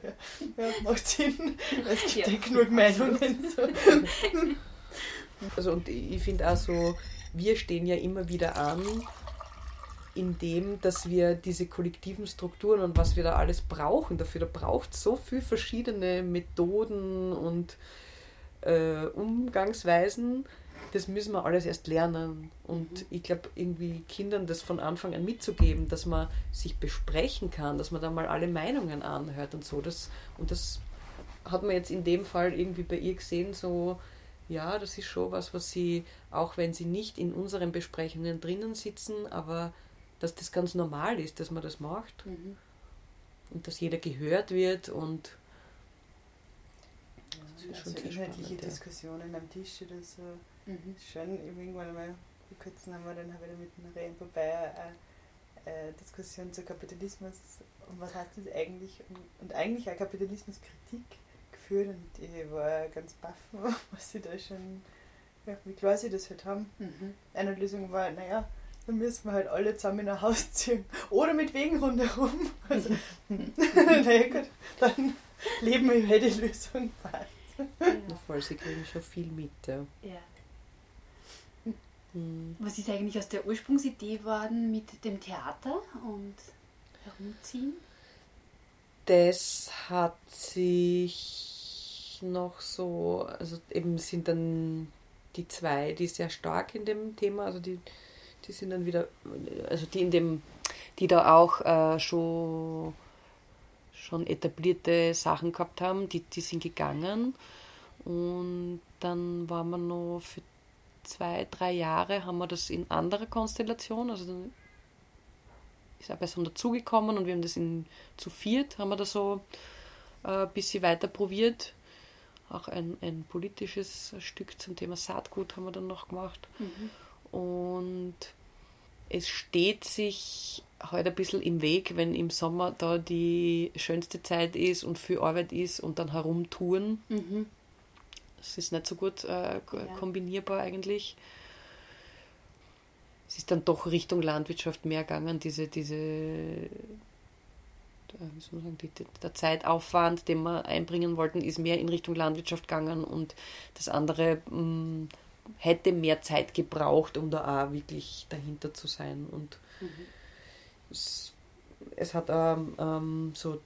ja macht Sinn. Es gibt ja, ja genug Meinungen. So. Also und ich finde auch so, wir stehen ja immer wieder an, indem, dass wir diese kollektiven Strukturen und was wir da alles brauchen dafür, da braucht es so viele verschiedene Methoden und äh, Umgangsweisen, das müssen wir alles erst lernen. Und mhm. ich glaube, irgendwie Kindern das von Anfang an mitzugeben, dass man sich besprechen kann, dass man da mal alle Meinungen anhört und so. Das, und das hat man jetzt in dem Fall irgendwie bei ihr gesehen, so, ja, das ist schon was, was sie, auch wenn sie nicht in unseren Besprechungen drinnen sitzen, aber dass das ganz normal ist, dass man das macht. Mhm. Und dass jeder gehört wird und das ist schon also inhaltliche spannend, Diskussionen am Tisch oder so Mhm. Schon irgendwann mal vor kurzem haben wir dann habe ich mit einer Rehen vorbei eine, eine, Diskussion zur Kapitalismus und was heißt das eigentlich und, und eigentlich eine Kapitalismuskritik geführt und ich war ganz baff, was sie da schon, ja, wie klar sie das halt haben. Mhm. Eine Lösung war, naja, dann müssen wir halt alle zusammen in ein Haus ziehen. Oder mit Wegen rundherum. Also, naja gut, dann leben wir halt die Lösung passt. Ja. Voll, sie kriegen schon viel mit. Ja. ja. Mhm. Was ist eigentlich aus der Ursprungsidee worden mit dem Theater und Herumziehen? Das hat sich noch so, also eben sind dann die zwei, die sehr stark in dem Thema, also die, die sind dann wieder, also die in dem, die da auch äh, schon, schon etablierte Sachen gehabt haben, die, die sind gegangen. Und dann waren wir noch für zwei, drei Jahre haben wir das in anderer Konstellation, also dann ist eine Person dazugekommen und wir haben das in, zu viert, haben wir das so äh, ein bisschen weiter probiert. Auch ein, ein politisches Stück zum Thema Saatgut haben wir dann noch gemacht. Mhm. Und es steht sich heute ein bisschen im Weg, wenn im Sommer da die schönste Zeit ist und viel Arbeit ist und dann herumtouren. Mhm. Das ist nicht so gut äh, kombinierbar eigentlich. Es ist dann doch Richtung Landwirtschaft mehr gegangen, diese, diese wie soll man sagen, der Zeitaufwand, den wir einbringen wollten, ist mehr in Richtung Landwirtschaft gegangen und das andere mh, mm, hätte mehr Zeit gebraucht, um da auch wirklich dahinter zu sein. Und mhm. es es hat ähm, ähm, so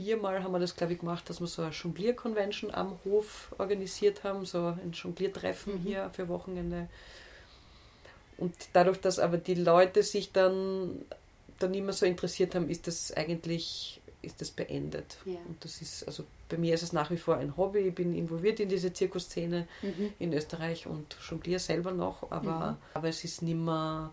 viermal haben wir das, glaube ich, gemacht, dass wir so eine Jonglier-Convention am Hof organisiert haben, so ein Jongliertreffen mhm. hier für Wochenende. Und dadurch, dass aber die Leute sich dann, dann immer so interessiert haben, ist das eigentlich ist das beendet. Ja. Und das ist, also bei mir ist es nach wie vor ein Hobby. Ich bin involviert in diese Zirkusszene mhm. in Österreich und jongliere selber noch, aber, mhm. aber es ist nicht mehr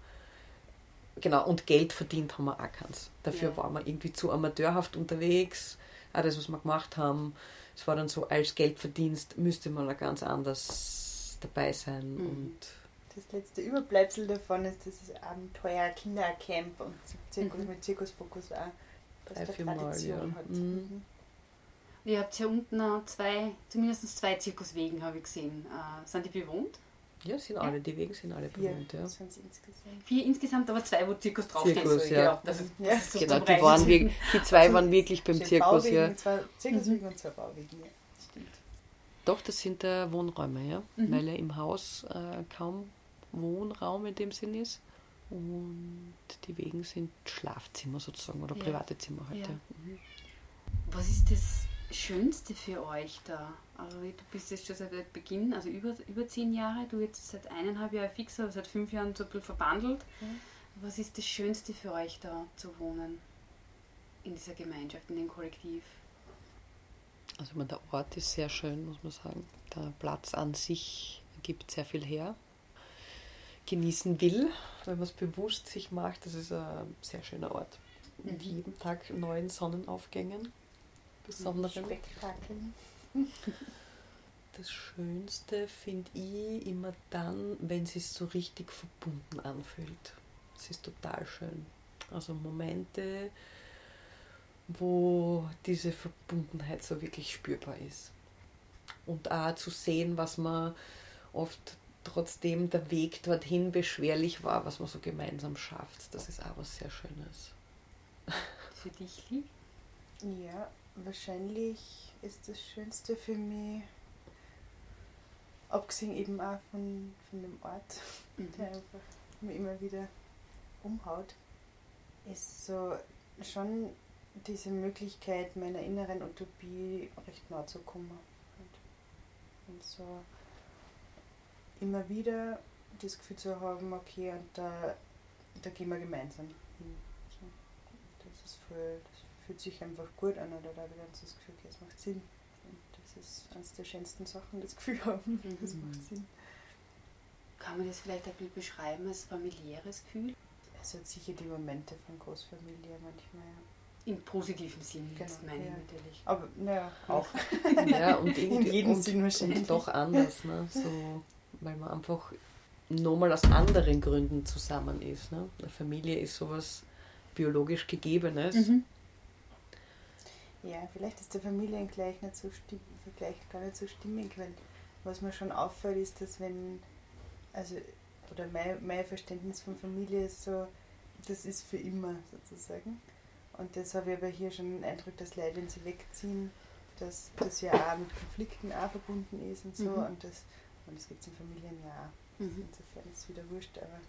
genau, und Geld verdient haben wir auch keins. Dafür ja. waren wir irgendwie zu amateurhaft unterwegs. Auch das, was wir gemacht haben, es war dann so, als Geldverdienst müsste man auch ganz anders dabei sein. Mhm. Und das letzte Überbleibsel davon ist dieses Abenteuer Kindercamp und Zirkus mhm. mit Zirkusfokus auch. Drei, vier Mal, ja. Hat. Mhm. mhm. Ihr habt hier unten zwei, zumindest zwei Zirkuswegen, habe ich gesehen. Äh, sind die bewohnt? Ja, sind alle, die Wege sind alle bewohnt. Ja. insgesamt. Vier insgesamt, aber zwei, wo Zirkus draufsteht. Zirkus, ja. Genau, das ist, das so genau die, waren wirklich, die zwei waren wirklich beim Zirkus. Ja. Zwei Zirkuswegen mhm. und zwei Bauwegen, ja. Stimmt. Doch, das sind äh, Wohnräume, ja. Mhm. Weil ja im Haus äh, kaum Wohnraum in dem Sinn ist. Und die Wegen sind Schlafzimmer sozusagen oder ja. private Zimmer halt. Ja. Mhm. Was ist das Schönste für euch da? Also du bist jetzt schon seit Beginn, also über, über zehn Jahre, du jetzt seit eineinhalb Jahren fix, aber seit fünf Jahren so ein bisschen verbandelt. Mhm. Was ist das Schönste für euch da zu wohnen? In dieser Gemeinschaft, in dem Kollektiv? Also meine, der Ort ist sehr schön, muss man sagen. Der Platz an sich gibt sehr viel her. Genießen will, wenn man es bewusst sich macht, das ist ein sehr schöner Ort. Mit mhm. jedem Tag neuen Sonnenaufgängen besonderen Spektakeln. Das Schönste finde ich immer dann, wenn es sich so richtig verbunden anfühlt. Es ist total schön. Also Momente, wo diese Verbundenheit so wirklich spürbar ist. Und auch zu sehen, was man oft trotzdem der Weg dorthin beschwerlich war, was man so gemeinsam schafft. Das ist auch was sehr Schönes. Für dich, Lieb? Ja, wahrscheinlich ist das Schönste für mich, abgesehen eben auch von, von dem Ort, mhm. der einfach mir immer wieder umhaut, ist so schon diese Möglichkeit meiner inneren Utopie recht nah zu kommen. Und, und so immer wieder das Gefühl zu haben, okay, und da, da gehen wir gemeinsam hin. So. Das ist voll, das fühlt sich einfach gut an oder da habe ich ganz das Gefühl, okay, es macht Sinn. Und das ist eines der schönsten Sachen, das Gefühl haben, das mhm. macht Sinn. Kann man das vielleicht ein bisschen beschreiben als familiäres Gefühl? Es hat sicher die Momente von Großfamilie manchmal, ja. Im positiven Sinn genau, jetzt meine ja. natürlich. Aber naja, auch. ja, und in jedem und, Sinn wahrscheinlich. Und doch anders, ne? So, weil man einfach nochmal aus anderen Gründen zusammen ist. Ne? Eine Familie ist sowas biologisch Gegebenes. Mhm. Ja, vielleicht ist der Familiengleich nicht so Vergleich gar nicht so stimmig, weil was mir schon auffällt, ist, dass wenn, also, oder mein, mein Verständnis von Familie ist so, das ist für immer sozusagen. Und das habe ich aber hier schon den Eindruck, dass Leute, wenn sie wegziehen, dass das ja auch mit Konflikten auch verbunden ist und so. Mhm. Und das, und das gibt es in Familien ja auch. Mhm. Insofern ist es wieder wurscht, aber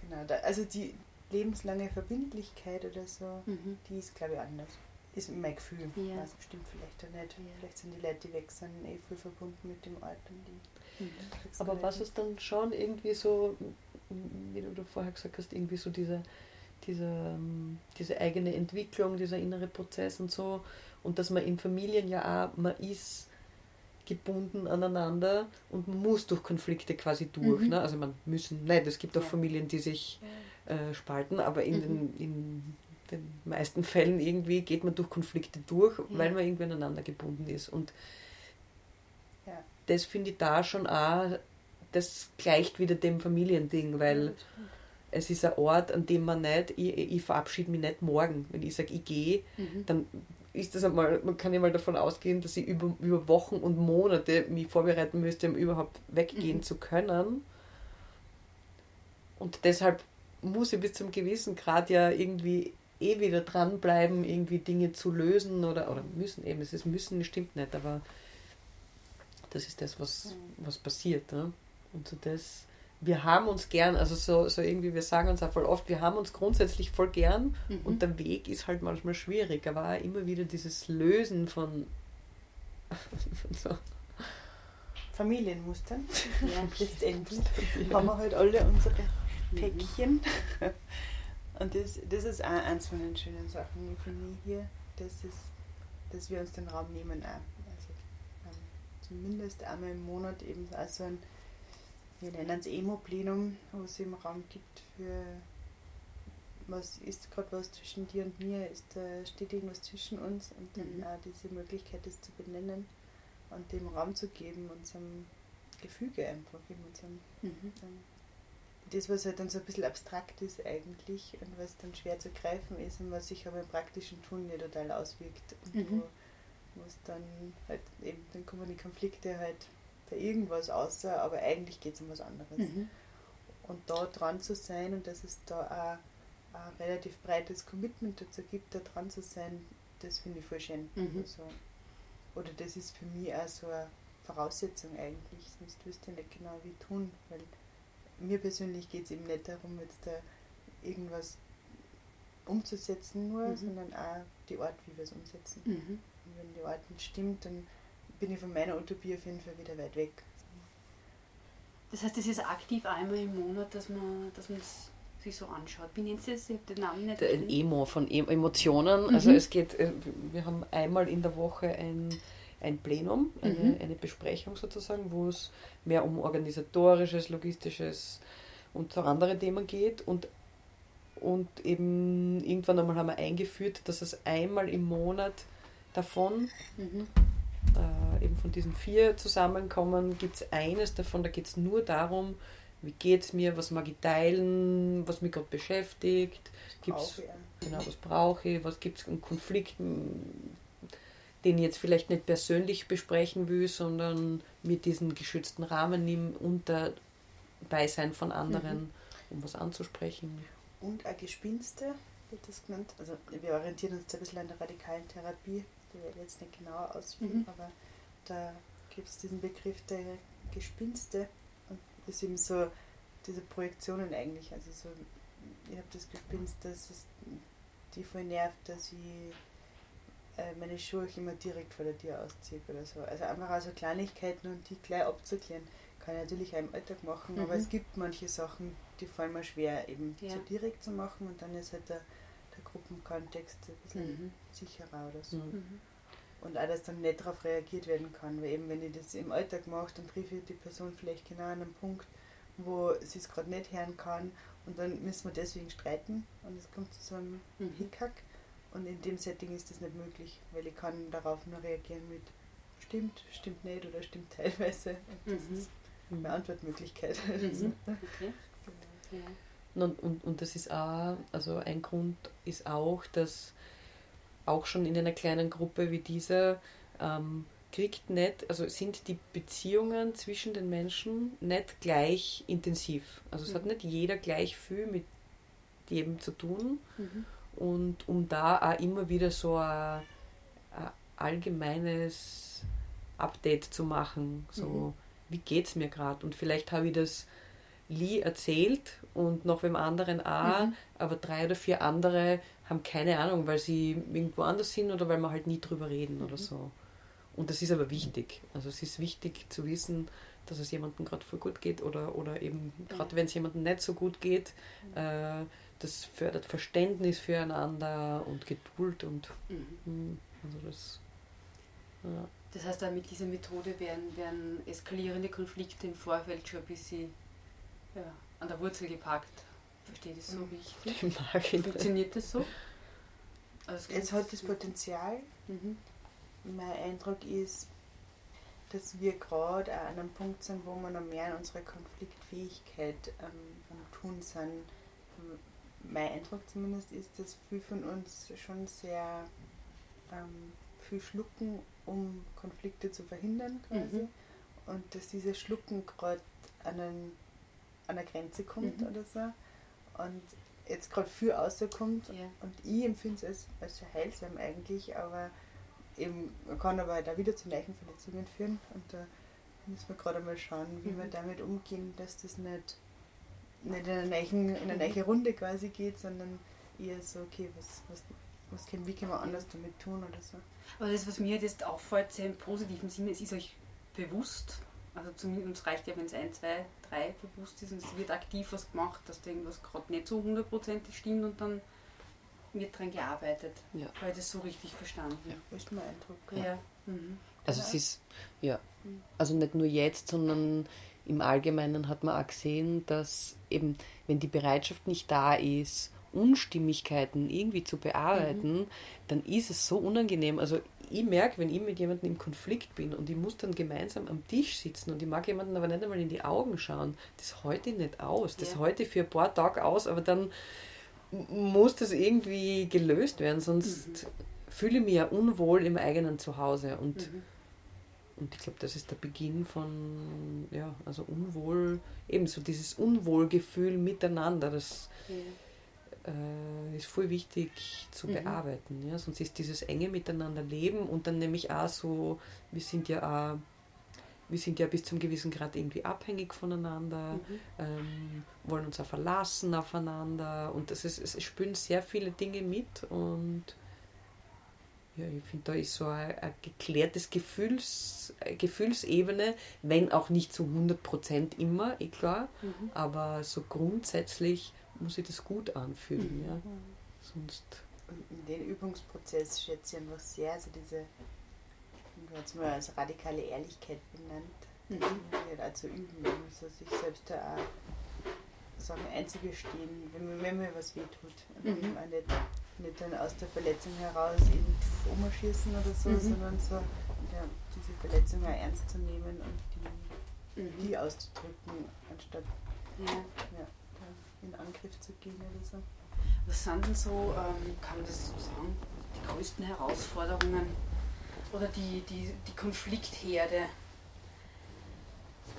genau, da, also die lebenslange Verbindlichkeit oder so, mhm. die ist glaube ich anders ist mein Gefühl. Ja. Das stimmt vielleicht auch nicht. Ja. Vielleicht sind die Leute, die weg sind, eh voll verbunden mit dem Ort. Und die mhm. Aber was ist dann schon irgendwie so, wie du vorher gesagt hast, irgendwie so diese, diese, ähm, diese eigene Entwicklung, dieser innere Prozess und so. Und dass man in Familien ja auch, man ist gebunden aneinander und man muss durch Konflikte quasi durch. Mhm. Ne? Also man müssen, nein, es gibt auch ja. Familien, die sich äh, spalten, aber in, mhm. den, in den meisten Fällen irgendwie geht man durch Konflikte durch, ja. weil man irgendwie aneinander gebunden ist. Und ja. das finde ich da schon auch, das gleicht wieder dem Familiending, weil es ist ein Ort, an dem man nicht, ich, ich verabschiede mich nicht morgen. Wenn ich sage, ich gehe, mhm. dann ist das einmal, man kann ja mal davon ausgehen, dass ich über, über Wochen und Monate mich vorbereiten müsste, um überhaupt weggehen mhm. zu können. Und deshalb muss ich bis zum gewissen Grad ja irgendwie eh wieder dranbleiben, irgendwie Dinge zu lösen oder, oder müssen eben. Es ist müssen, stimmt nicht, aber das ist das, was, was passiert. Ne? Und so das wir haben uns gern, also so, so irgendwie, wir sagen uns auch voll oft, wir haben uns grundsätzlich voll gern mhm. und der Weg ist halt manchmal schwierig, aber auch immer wieder dieses Lösen von, von so. Familienmustern. Ja, letztendlich haben wir halt alle unsere Päckchen. Und das, das ist auch eins von den schönen Sachen für mich hier, das ist, dass wir uns den Raum nehmen auch. Also ähm, zumindest einmal im Monat eben also ein wir nennen es Emo-Plenum, wo es im Raum gibt für was ist gerade was zwischen dir und mir, ist da steht irgendwas zwischen uns und dann mhm. auch diese Möglichkeit, das zu benennen und dem Raum zu geben, unserem Gefüge einfach, in unserem, mhm. Das, was halt dann so ein bisschen abstrakt ist eigentlich und was dann schwer zu greifen ist und was sich aber im praktischen Tun nicht total auswirkt und mhm. wo es dann halt eben, dann kommen die Konflikte halt für irgendwas außer, aber eigentlich geht es um was anderes. Mhm. Und da dran zu sein und dass es da auch ein relativ breites Commitment dazu gibt, da dran zu sein, das finde ich voll schön. Mhm. Also, oder das ist für mich auch so eine Voraussetzung eigentlich, sonst wüsste ich nicht genau wie tun, weil mir persönlich geht es eben nicht darum, jetzt da irgendwas umzusetzen nur, mhm. sondern auch die Art, wie wir es umsetzen. Mhm. Und wenn die Art nicht stimmt, dann bin ich von meiner Utopie auf jeden Fall wieder weit weg. Das heißt, es ist aktiv einmal im Monat, dass man dass es sich so anschaut. Wie nennt es das? den Namen nicht. Ein Emo von e Emotionen. Mhm. Also es geht, äh, wir haben einmal in der Woche ein, ein Plenum, eine, mhm. eine Besprechung sozusagen, wo es mehr um organisatorisches, logistisches und so andere Themen geht. Und, und eben irgendwann einmal haben wir eingeführt, dass es einmal im Monat davon mhm äh, eben von diesen vier Zusammenkommen gibt es eines davon, da geht es nur darum, wie geht es mir, was mag ich teilen, was mich gerade beschäftigt, gibt's, ja. genau, was brauche ich, was gibt es an Konflikten, den ich jetzt vielleicht nicht persönlich besprechen will, sondern mit diesen geschützten Rahmen nehme, unter Beisein von anderen, mhm. um was anzusprechen. Und ein Gespinste, wird das genannt. Also wir orientieren uns ein bisschen an der radikalen Therapie die werde jetzt nicht genauer ausführen, mhm. aber da gibt es diesen Begriff der Gespinste und das ist eben so diese Projektionen eigentlich. Also so, ich habe das Gespinst, dass es die voll nervt, dass ich äh, meine Schuhe immer direkt vor der Tür ausziehe oder so. Also einfach also Kleinigkeiten und die gleich abzuklären, kann ich natürlich auch im Alltag machen, mhm. aber es gibt manche Sachen, die fallen mir schwer eben ja. so direkt zu machen und dann ist halt der Gruppenkontext ein bisschen mhm. sicherer oder so. Mhm. Und auch, dass dann nicht darauf reagiert werden kann, weil eben wenn ich das im Alltag mache, dann treffe ich die Person vielleicht genau an einem Punkt, wo sie es gerade nicht hören kann und dann müssen wir deswegen streiten und es kommt zu so einem mhm. Hickhack und in dem Setting ist das nicht möglich, weil ich kann darauf nur reagieren mit stimmt, stimmt nicht oder stimmt teilweise. Und das mhm. ist eine Antwortmöglichkeit. Mhm. Okay. Genau. Ja. Und, und, und das ist auch, also ein Grund ist auch, dass auch schon in einer kleinen Gruppe wie dieser ähm, kriegt nicht, also sind die Beziehungen zwischen den Menschen nicht gleich intensiv. Also es mhm. hat nicht jeder gleich viel mit jedem zu tun. Mhm. Und um da auch immer wieder so ein, ein allgemeines Update zu machen, so mhm. wie geht es mir gerade? Und vielleicht habe ich das Lee erzählt und noch wem anderen auch, mhm. aber drei oder vier andere haben keine Ahnung, weil sie irgendwo anders sind oder weil wir halt nie drüber reden mhm. oder so. Und das ist aber wichtig. Also es ist wichtig zu wissen, dass es jemandem gerade voll gut geht oder, oder eben gerade wenn es jemandem nicht so gut geht, mhm. äh, das fördert Verständnis füreinander und Geduld und mhm. Hm, also das. Ja. Das heißt, auch mit dieser Methode werden, werden eskalierende Konflikte im Vorfeld schon ein bisschen ja, an der Wurzel gepackt. Verstehe das so mhm. richtig? Funktioniert das so? Also es hat das Potenzial. Mhm. Mein Eindruck ist, dass wir gerade an einem Punkt sind, wo wir noch mehr an unserer Konfliktfähigkeit ähm, am Tun sind. Mein Eindruck zumindest ist, dass viele von uns schon sehr ähm, viel schlucken, um Konflikte zu verhindern quasi. Mhm. Und dass dieses Schlucken gerade an einen an der Grenze kommt mhm. oder so und jetzt gerade viel rauskommt ja. und ich empfinde es als, als sehr heilsam eigentlich, aber eben kann aber auch wieder zu neuen Verletzungen führen und da müssen wir gerade mal schauen, wie mhm. wir damit umgehen, dass das nicht nicht in eine, neue, in eine neue Runde quasi geht, sondern eher so, okay, was, was, was kann, wie kann man anders damit tun oder so. Aber das, was mir jetzt auffällt, sehr im positiven Sinne, es ist euch bewusst, also zumindest reicht ja, wenn es ein, zwei, drei bewusst ist und es wird aktiv was gemacht, dass da irgendwas gerade nicht so hundertprozentig stimmt und dann wird daran gearbeitet. Ja. Weil das so richtig verstanden. Ja, ist mein Eindruck. Ja. ja. Mhm. Also es ist, ja, also nicht nur jetzt, sondern im Allgemeinen hat man auch gesehen, dass eben, wenn die Bereitschaft nicht da ist, Unstimmigkeiten irgendwie zu bearbeiten, mhm. dann ist es so unangenehm. Also ich merke, wenn ich mit jemandem im Konflikt bin und ich muss dann gemeinsam am Tisch sitzen und ich mag jemanden aber nicht einmal in die Augen schauen, das halte ich nicht aus. Das ja. halte ich für ein paar Tage aus, aber dann muss das irgendwie gelöst werden, sonst mhm. fühle ich mich ja unwohl im eigenen Zuhause und mhm. Und ich glaube, das ist der Beginn von, ja, also Unwohl, ebenso dieses Unwohlgefühl miteinander, das ja. äh, ist voll wichtig zu mhm. bearbeiten. Ja? Sonst ist dieses enge Miteinander leben und dann nämlich auch so, wir sind ja auch, wir sind ja bis zum gewissen Grad irgendwie abhängig voneinander, mhm. ähm, wollen uns auch verlassen aufeinander und das ist, es spüren sehr viele Dinge mit und ja, ich finde, da ist so ein, ein geklärtes Gefühls, Gefühlsebene, wenn auch nicht zu 100% immer, eh klar, mhm. aber so grundsätzlich muss ich das gut anfühlen. Mhm. Ja. Sonst in den Übungsprozess schätze ich einfach sehr, also diese, jetzt mal als radikale Ehrlichkeit benannt, mhm. also üben, also sich selbst da auch Sachen einzugestehen, wenn, wenn mir was wehtut. Mhm. auch nicht nicht dann aus der Verletzung heraus eben umschießen oder so, mhm. sondern so ja, diese Verletzung auch ernst zu nehmen und die, mhm. die auszudrücken, anstatt ja. Ja, in Angriff zu gehen oder so. Was sind denn so, ähm, kann man das so sagen, die größten Herausforderungen oder die, die, die Konfliktherde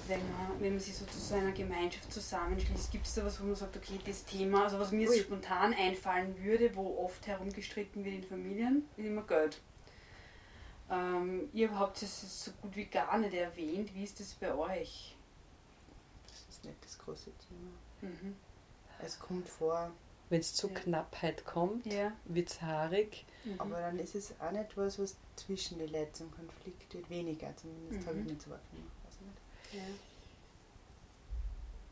wenn man, wenn man sich so zu einer Gemeinschaft zusammenschließt, gibt es da was, wo man sagt, okay, das Thema, also was mir jetzt spontan einfallen würde, wo oft herumgestritten wird in Familien, ist immer Geld. Ähm, ihr habt es so gut wie gar nicht erwähnt. Wie ist das bei euch? Das ist nicht das große Thema. Mhm. Es kommt vor. Wenn es zur ja. Knappheit kommt, ja. wird es haarig. Mhm. Aber dann ist es auch nicht was, was zwischen den Leuten zum Konflikt wird. Weniger zumindest, mhm. habe ich nicht so wahrgenommen.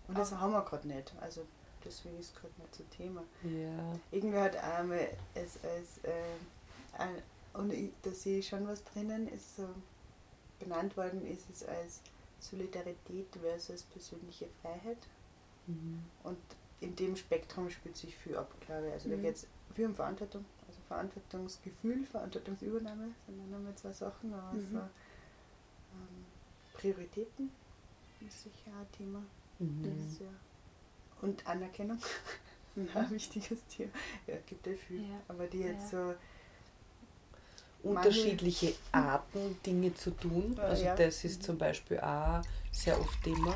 Und das haben wir gerade nicht. Also deswegen ist es gerade nicht so Thema. Ja. Irgendwie hat einmal es als äh, ein, und ich, da sehe ich schon was drinnen, ist so benannt worden, ist es als Solidarität versus persönliche Freiheit. Mhm. Und in dem Spektrum spielt sich viel ab, glaube ich. Also mhm. da geht es viel um Verantwortung, also Verantwortungsgefühl, Verantwortungsübernahme, sind nochmal zwei Sachen, aber mhm. so ähm, Prioritäten ist sicher ein Thema. Mhm. Ja und Anerkennung, mhm. ein wichtiges Thema. Ja, gibt ja viel. Ja. Aber die jetzt ja. so unterschiedliche Arten, Dinge zu tun. Also das ist zum Beispiel auch sehr oft Thema.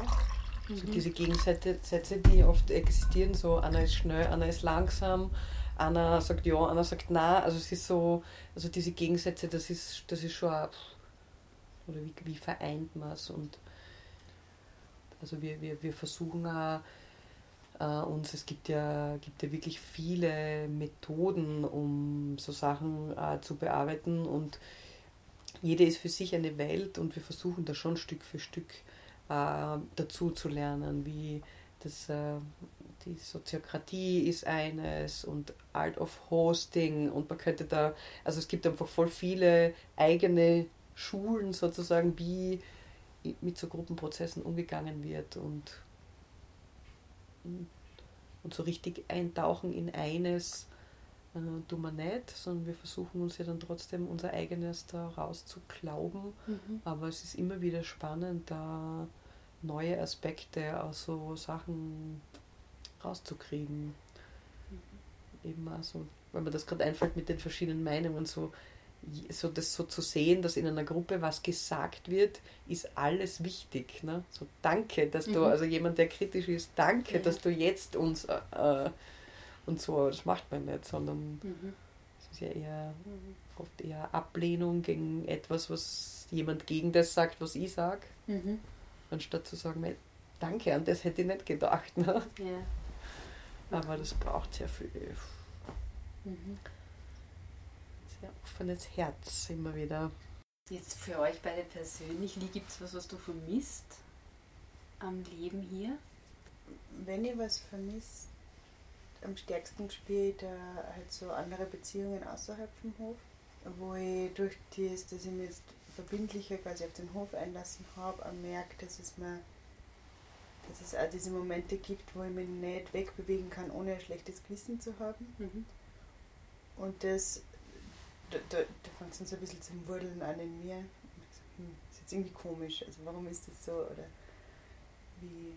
So mhm. diese Gegensätze, die oft existieren, so einer ist schnell, einer ist langsam, einer sagt ja, einer sagt nein. Also es ist so, also diese Gegensätze, das ist, das ist schon auch, oder wie, wie vereint man es und also wir, wir, wir versuchen auch, äh, uns, es gibt ja, gibt ja wirklich viele Methoden, um so Sachen äh, zu bearbeiten und jede ist für sich eine Welt und wir versuchen da schon Stück für Stück äh, dazu zu lernen, wie das, die Soziokratie ist eines und Art of Hosting und man könnte da, also es gibt einfach voll viele eigene Schulen sozusagen, wie mit so Gruppenprozessen umgegangen wird und, und so richtig eintauchen in eines äh, tun wir nicht, sondern wir versuchen uns ja dann trotzdem unser eigenes da rauszuklauben. Mhm. Aber es ist immer wieder spannend, da neue Aspekte aus so Sachen rauszukriegen. Mhm. Eben also, weil mir das gerade einfällt mit den verschiedenen Meinungen, so so das so zu sehen, dass in einer Gruppe was gesagt wird, ist alles wichtig. Ne? So danke, dass du, mhm. also jemand, der kritisch ist, danke, mhm. dass du jetzt uns äh, äh, und so, das macht man nicht, sondern mhm. es ist ja eher oft eher Ablehnung gegen etwas, was jemand gegen das sagt, was ich sage, mhm. anstatt zu sagen, danke, an das hätte ich nicht gedacht. Ne? Ja. Aber das braucht sehr viel. Mhm. Offenes Herz immer wieder. Jetzt für euch beide persönlich, wie gibt es was, was du vermisst am Leben hier? Wenn ich was vermisse, am stärksten spielt äh, halt so andere Beziehungen außerhalb vom Hof, wo ich durch das, dass ich mich jetzt verbindlicher quasi auf den Hof einlassen habe, auch merke, dass es mir dass es auch diese Momente gibt, wo ich mich nicht wegbewegen kann, ohne ein schlechtes Gewissen zu haben. Mhm. Und das, da, da, da fängt es dann so ein bisschen zum Wurdeln an in mir. Hm, ist jetzt irgendwie komisch, also warum ist das so? Oder wie,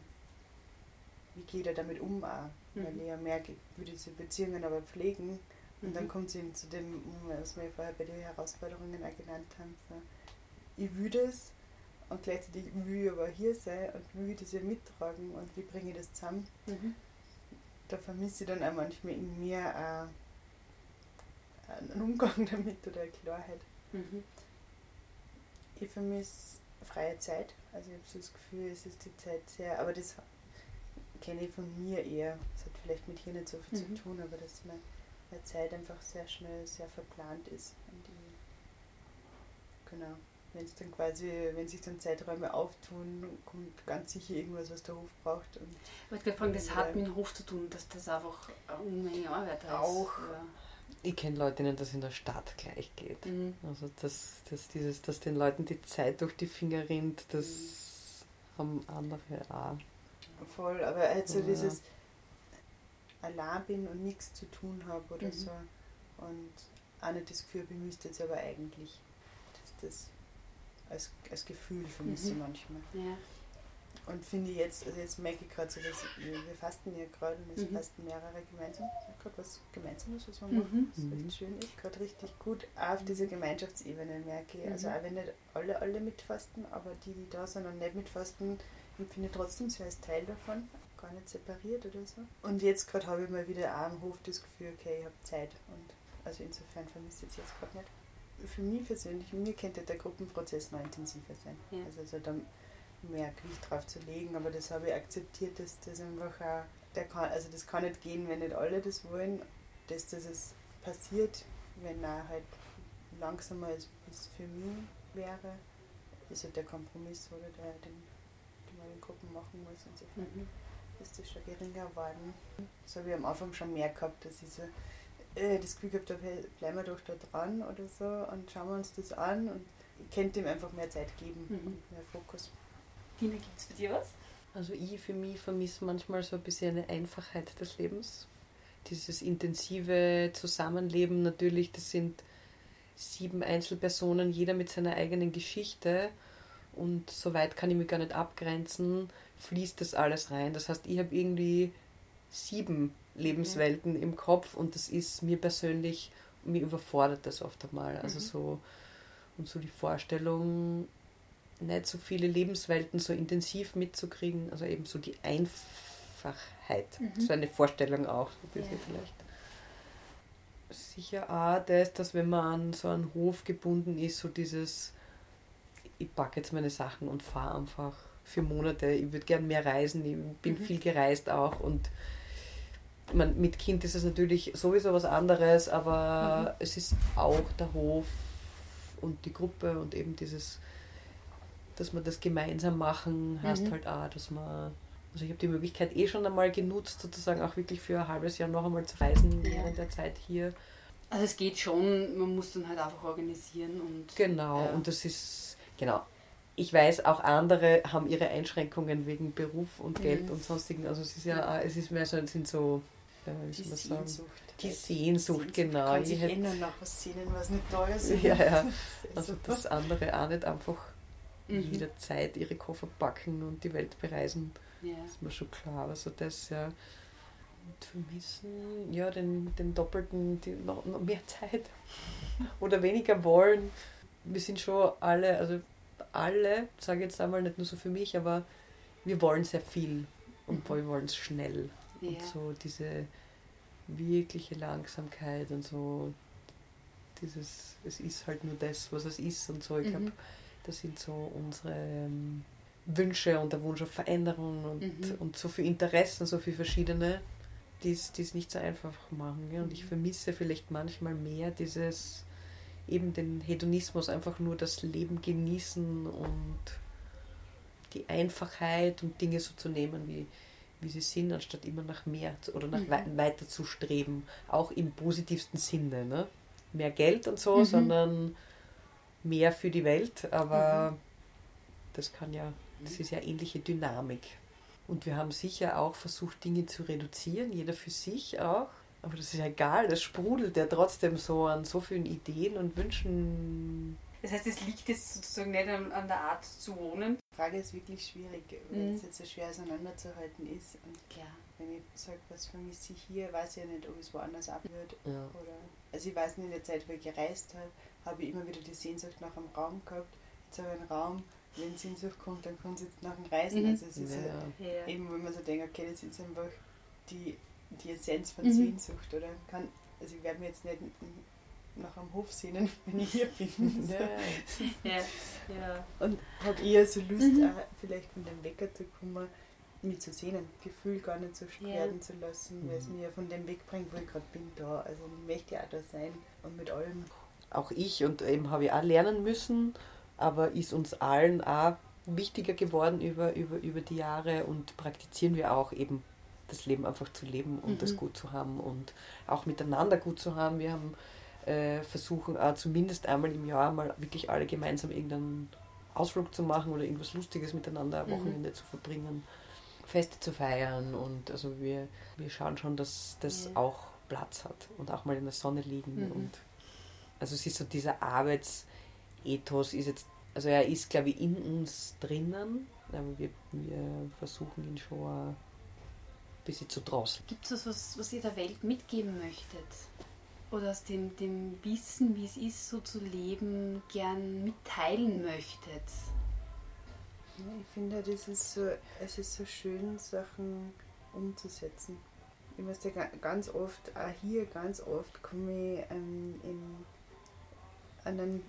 wie geht er damit um auch? Mhm. Weil ich ja merke, ich würde diese Beziehungen aber pflegen. Und mhm. dann kommt es eben zu dem, was wir vorher bei den Herausforderungen auch genannt haben. So, ich würde es und gleichzeitig will ich aber hier sein und will das ja mittragen und wie bringe ich das zusammen. Mhm. Da vermisse ich dann auch manchmal in mir auch einen Umgang damit oder eine Klarheit. Mhm. Ich vermisse freie Zeit. Also ich habe so das Gefühl, es ist die Zeit sehr, aber das kenne ich von mir eher. Das hat vielleicht mit hier nicht so viel mhm. zu tun, aber dass meine Zeit einfach sehr schnell, sehr verplant ist. Und ich, genau wenn es dann quasi, wenn sich dann Zeiträume auftun, kommt ganz sicher irgendwas, was der Hof braucht. Und ich wollte gerade fragen, das hat mit dem Hof zu tun, dass das einfach eine Unmenge Arbeit ist. Auch. Ja. Ich kenne Leute, denen das in der Stadt gleich geht. Mhm. Also dass, dass, dieses, dass den Leuten die Zeit durch die Finger rinnt, das mhm. haben andere auch. Voll, aber also ja. dieses allein bin und nichts zu tun habe oder mhm. so und auch nicht das Gefühl, ich müsste jetzt aber eigentlich. Das, das als, als Gefühl vermisse mhm. manchmal. Ja. Und finde ich jetzt, also jetzt merke ich gerade so, dass wir, fasten ja gerade und es mhm. fasten mehrere gemeinsam. gerade was Gemeinsames, was wir mhm. machen, was mhm. echt schön ist. Gerade richtig gut auf dieser Gemeinschaftsebene merke ich. Also mhm. auch wenn nicht alle, alle mitfasten, aber die, die da sind und nicht mitfasten, empfinde ich trotzdem so als Teil davon, gar nicht separiert oder so. Und jetzt gerade habe ich mal wieder auch am Hof das Gefühl, okay, ich habe Zeit und also insofern vermisse ich es jetzt gerade nicht für mich persönlich, mir könnte der Gruppenprozess noch intensiver sein. Ja. Also, also da mehr Gewicht drauf zu legen, aber das habe ich akzeptiert, dass das einfach auch, der kann, also das kann nicht gehen, wenn nicht alle das wollen, dass das es passiert, wenn er halt langsamer als es für mich wäre, ist halt der Kompromiss, oder der, den, den man in Gruppen machen muss. Insofern mhm. ist das schon geringer geworden. Das habe ich am Anfang schon mehr gehabt, dass ich so äh, das Gefühl gehabt habe, bleiben wir doch da dran oder so und schauen wir uns das an und ich könnte ihm einfach mehr Zeit geben mhm. und mehr Fokus. Tina, gibt es für dir was? Also ich für mich vermisse manchmal so ein bisschen eine Einfachheit des Lebens. Dieses intensive Zusammenleben natürlich, das sind sieben Einzelpersonen, jeder mit seiner eigenen Geschichte und so weit kann ich mich gar nicht abgrenzen, fließt das alles rein. Das heißt, ich habe irgendwie sieben Lebenswelten mhm. im Kopf und das ist mir persönlich, mir überfordert das oft einmal. Also mhm. so, und so die Vorstellung, nicht so viele Lebenswelten so intensiv mitzukriegen, also eben so die Einfachheit, mhm. so eine Vorstellung auch, bisschen ja. vielleicht. Sicher auch das, dass wenn man an so einen Hof gebunden ist, so dieses, ich packe jetzt meine Sachen und fahre einfach für Monate. Ich würde gern mehr reisen, ich bin mhm. viel gereist auch und man, mit Kind ist es natürlich sowieso was anderes, aber mhm. es ist auch der Hof und die Gruppe und eben dieses, dass man das gemeinsam machen, heißt mhm. halt auch, dass man, also ich habe die Möglichkeit eh schon einmal genutzt, sozusagen auch wirklich für ein halbes Jahr noch einmal zu reisen ja. während der Zeit hier. Also es geht schon, man muss dann halt einfach organisieren und. Genau, ja. und das ist, genau. Ich weiß, auch andere haben ihre Einschränkungen wegen Beruf und Geld mhm. und sonstigen. Also es ist ja, es ist mehr so, es sind so wie soll man Sehnsucht. Die Sehnsucht, genau. Kann sich hätte, nach was sehnen, was nicht da ist. Ja, ja. Also das andere auch nicht einfach mhm. jederzeit ihre Koffer packen und die Welt bereisen. Ja. Das ist mir schon klar. Also das ja. Und vermissen, ja, den, den doppelten, die, noch, noch mehr Zeit oder weniger wollen. Wir sind schon alle, also alle, sage ich jetzt einmal nicht nur so für mich, aber wir wollen sehr viel und mhm. wir wollen es schnell. Ja. Und so diese wirkliche Langsamkeit und so dieses, es ist halt nur das, was es ist und so. Ich mhm. glaube, das sind so unsere ähm, Wünsche und der Wunsch auf Veränderung und, mhm. und so viele Interessen, so viele verschiedene, die es nicht so einfach machen. Ja? Und ich mhm. vermisse vielleicht manchmal mehr dieses, eben den Hedonismus, einfach nur das Leben genießen und die Einfachheit und Dinge so zu nehmen, wie, wie sie sind, anstatt immer nach mehr zu, oder nach mhm. wei weiter zu streben. Auch im positivsten Sinne. Ne? Mehr Geld und so, mhm. sondern mehr für die Welt. Aber mhm. das kann ja, das ist ja ähnliche Dynamik. Und wir haben sicher auch versucht, Dinge zu reduzieren, jeder für sich auch. Aber das ist ja egal, das sprudelt ja trotzdem so an so vielen Ideen und Wünschen. Das heißt, es liegt jetzt sozusagen nicht an, an der Art zu wohnen. Die Frage ist wirklich schwierig, wenn mhm. es jetzt so schwer auseinanderzuhalten ist. Und klar, wenn ich sage, was vermisse ich hier, weiß ich ja nicht, ob es woanders abhört. Ja. Oder, also ich weiß nicht, in der Zeit, wo ich gereist habe, habe ich immer wieder die Sehnsucht nach einem Raum gehabt. Jetzt habe ich einen Raum, wenn Sehnsucht kommt, dann kommt es jetzt nach dem Reisen. Mhm. Also es ist ja. Ja, eben, wenn man so denkt, okay, das ist einfach die die Essenz von mhm. Sehnsucht, oder? Kann, also ich werde mir jetzt nicht nach einem Hof sehnen, wenn ich hier bin. Ja, ja. ja. Und habe eher so Lust, mhm. auch vielleicht von dem Wecker zu kommen, mich zu sehnen, Gefühl gar nicht so werden ja. zu lassen, weil es mhm. mir von dem wegbringt, wo ich gerade bin, da. Also ich möchte ja auch da sein und mit allem. Auch ich und eben habe ich auch lernen müssen, aber ist uns allen auch wichtiger geworden über, über, über die Jahre und praktizieren wir auch eben das Leben einfach zu leben und mhm. das gut zu haben und auch miteinander gut zu haben. Wir haben äh, versuchen äh, zumindest einmal im Jahr mal wirklich alle gemeinsam irgendeinen Ausflug zu machen oder irgendwas Lustiges miteinander am mhm. Wochenende mhm. zu verbringen, Feste zu feiern und also wir, wir schauen schon, dass das ja. auch Platz hat und auch mal in der Sonne liegen mhm. und also es ist so dieser Arbeitsethos ist jetzt, also er ist glaube ich in uns drinnen, aber wir, wir versuchen ihn schon bisschen zu draußen. Gibt es was, was, was ihr der Welt mitgeben möchtet? Oder aus dem, dem Wissen, wie es ist, so zu leben, gern mitteilen möchtet? Ich finde, das ist so, es ist so schön, Sachen umzusetzen. Ich muss ja ganz oft, auch hier ganz oft, komme ich ähm, in, an einen,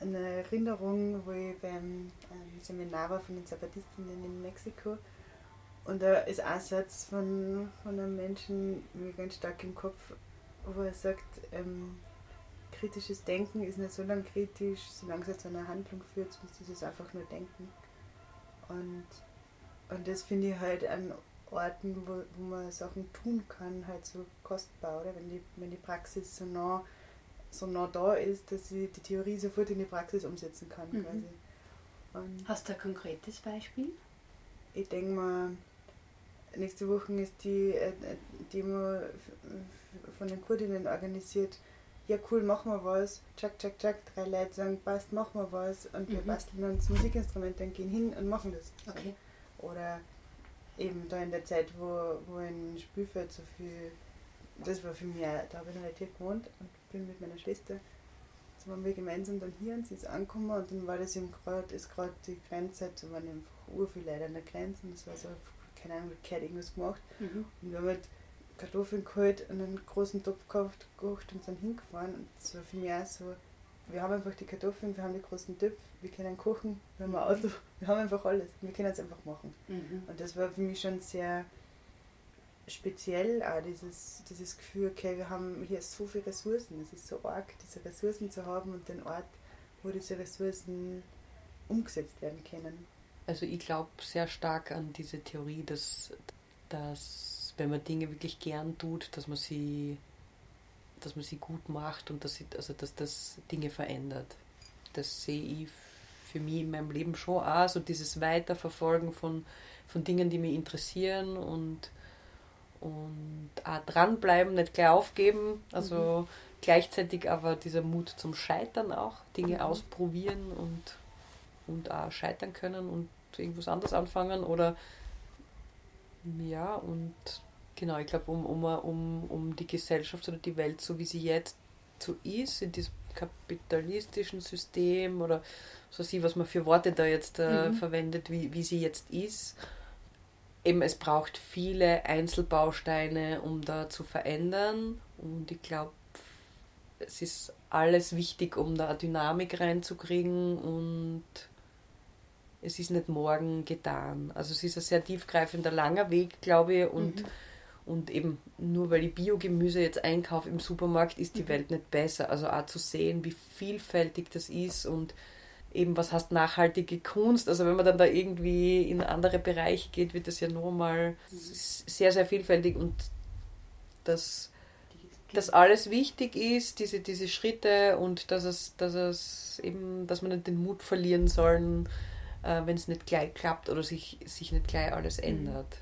eine Erinnerung, wo ich beim ähm, Seminar war von den Zapastistinnen in Mexiko und da ist ein Satz von, von einem Menschen mir ganz stark im Kopf, wo er sagt, ähm, kritisches Denken ist nicht so lange kritisch, solange es zu einer Handlung führt, sonst ist es einfach nur Denken. Und, und das finde ich halt an Orten, wo, wo man Sachen tun kann, halt so kostbar, oder? Wenn die, wenn die Praxis so nah, so nah da ist, dass ich die Theorie sofort in die Praxis umsetzen kann. Mhm. Quasi. Und Hast du ein konkretes Beispiel? Ich denke mal, nächste Woche ist die äh, Demo von den Kurdinnen organisiert. Ja, cool, machen wir was. Tschak, tschak, tschak. Drei Leute sagen, passt, machen wir was. Und wir mhm. basteln uns Musikinstrumente und gehen hin und machen das. Okay. Oder eben da in der Zeit, wo, wo in Spielfeld so viel. Das war für mich, da habe ich noch nicht hier gewohnt und bin mit meiner Schwester. Jetzt waren wir gemeinsam dann hier und sie ist angekommen und dann war das eben gerade, ist gerade die Grenze, da waren einfach ur viele Leute an der Grenze und das war so keine Ahnung, Cat irgendwas gemacht. Mhm. Und wir haben halt Kartoffeln geholt und einen großen Topf gekauft, gekocht und sind hingefahren. Und das war für mich auch so, wir haben einfach die Kartoffeln, wir haben die großen Töpfe, wir können kochen, wir haben ein Auto, wir haben einfach alles. Wir können es einfach machen. Mhm. Und das war für mich schon sehr speziell auch dieses, dieses Gefühl, okay, wir haben hier so viele Ressourcen. Es ist so arg, diese Ressourcen zu haben und den Ort, wo diese Ressourcen umgesetzt werden können. Also ich glaube sehr stark an diese Theorie, dass, dass wenn man Dinge wirklich gern tut, dass man sie, dass man sie gut macht und dass, sie, also dass das Dinge verändert. Das sehe ich für mich in meinem Leben schon auch, so dieses Weiterverfolgen von, von Dingen, die mich interessieren und, und auch dranbleiben, nicht gleich aufgeben. Also mhm. gleichzeitig aber dieser Mut zum Scheitern auch, Dinge mhm. ausprobieren und und auch scheitern können und irgendwas anderes anfangen oder ja, und genau, ich glaube, um, um, um, um die Gesellschaft oder die Welt, so wie sie jetzt so ist, in diesem kapitalistischen System oder so sie, was man für Worte da jetzt äh, mhm. verwendet, wie, wie sie jetzt ist. Eben, es braucht viele Einzelbausteine, um da zu verändern. Und ich glaube, es ist alles wichtig, um da Dynamik reinzukriegen und es ist nicht morgen getan. Also es ist ein sehr tiefgreifender, langer Weg, glaube ich, und, mhm. Und eben nur weil ich Biogemüse jetzt einkaufe im Supermarkt, ist die mhm. Welt nicht besser. Also auch zu sehen, wie vielfältig das ist und eben was heißt nachhaltige Kunst. Also wenn man dann da irgendwie in andere Bereiche geht, wird das ja nochmal mhm. sehr, sehr vielfältig und das dass alles wichtig ist, diese, diese Schritte und dass es, dass es eben, dass man nicht den Mut verlieren sollen, äh, wenn es nicht gleich klappt oder sich, sich nicht gleich alles mhm. ändert.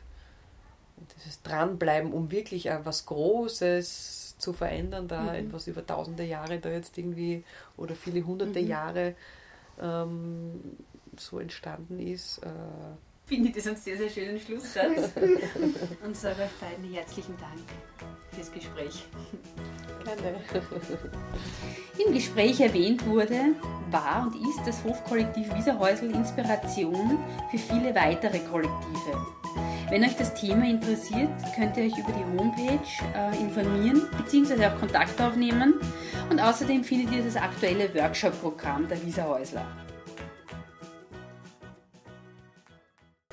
Dieses Dranbleiben, um wirklich etwas Großes zu verändern, da mhm. etwas über tausende Jahre da jetzt irgendwie oder viele hunderte mhm. Jahre ähm, so entstanden ist. Äh, Finde ich das einen sehr, sehr schönen Schlusssatz. Und sage euch beiden herzlichen Dank fürs Gespräch. Gerne. Im Gespräch erwähnt wurde, war und ist das Hofkollektiv Wieserhäusl Inspiration für viele weitere Kollektive. Wenn euch das Thema interessiert, könnt ihr euch über die Homepage äh, informieren bzw. auch Kontakt aufnehmen. Und außerdem findet ihr das aktuelle Workshop-Programm der Wieserhäusler.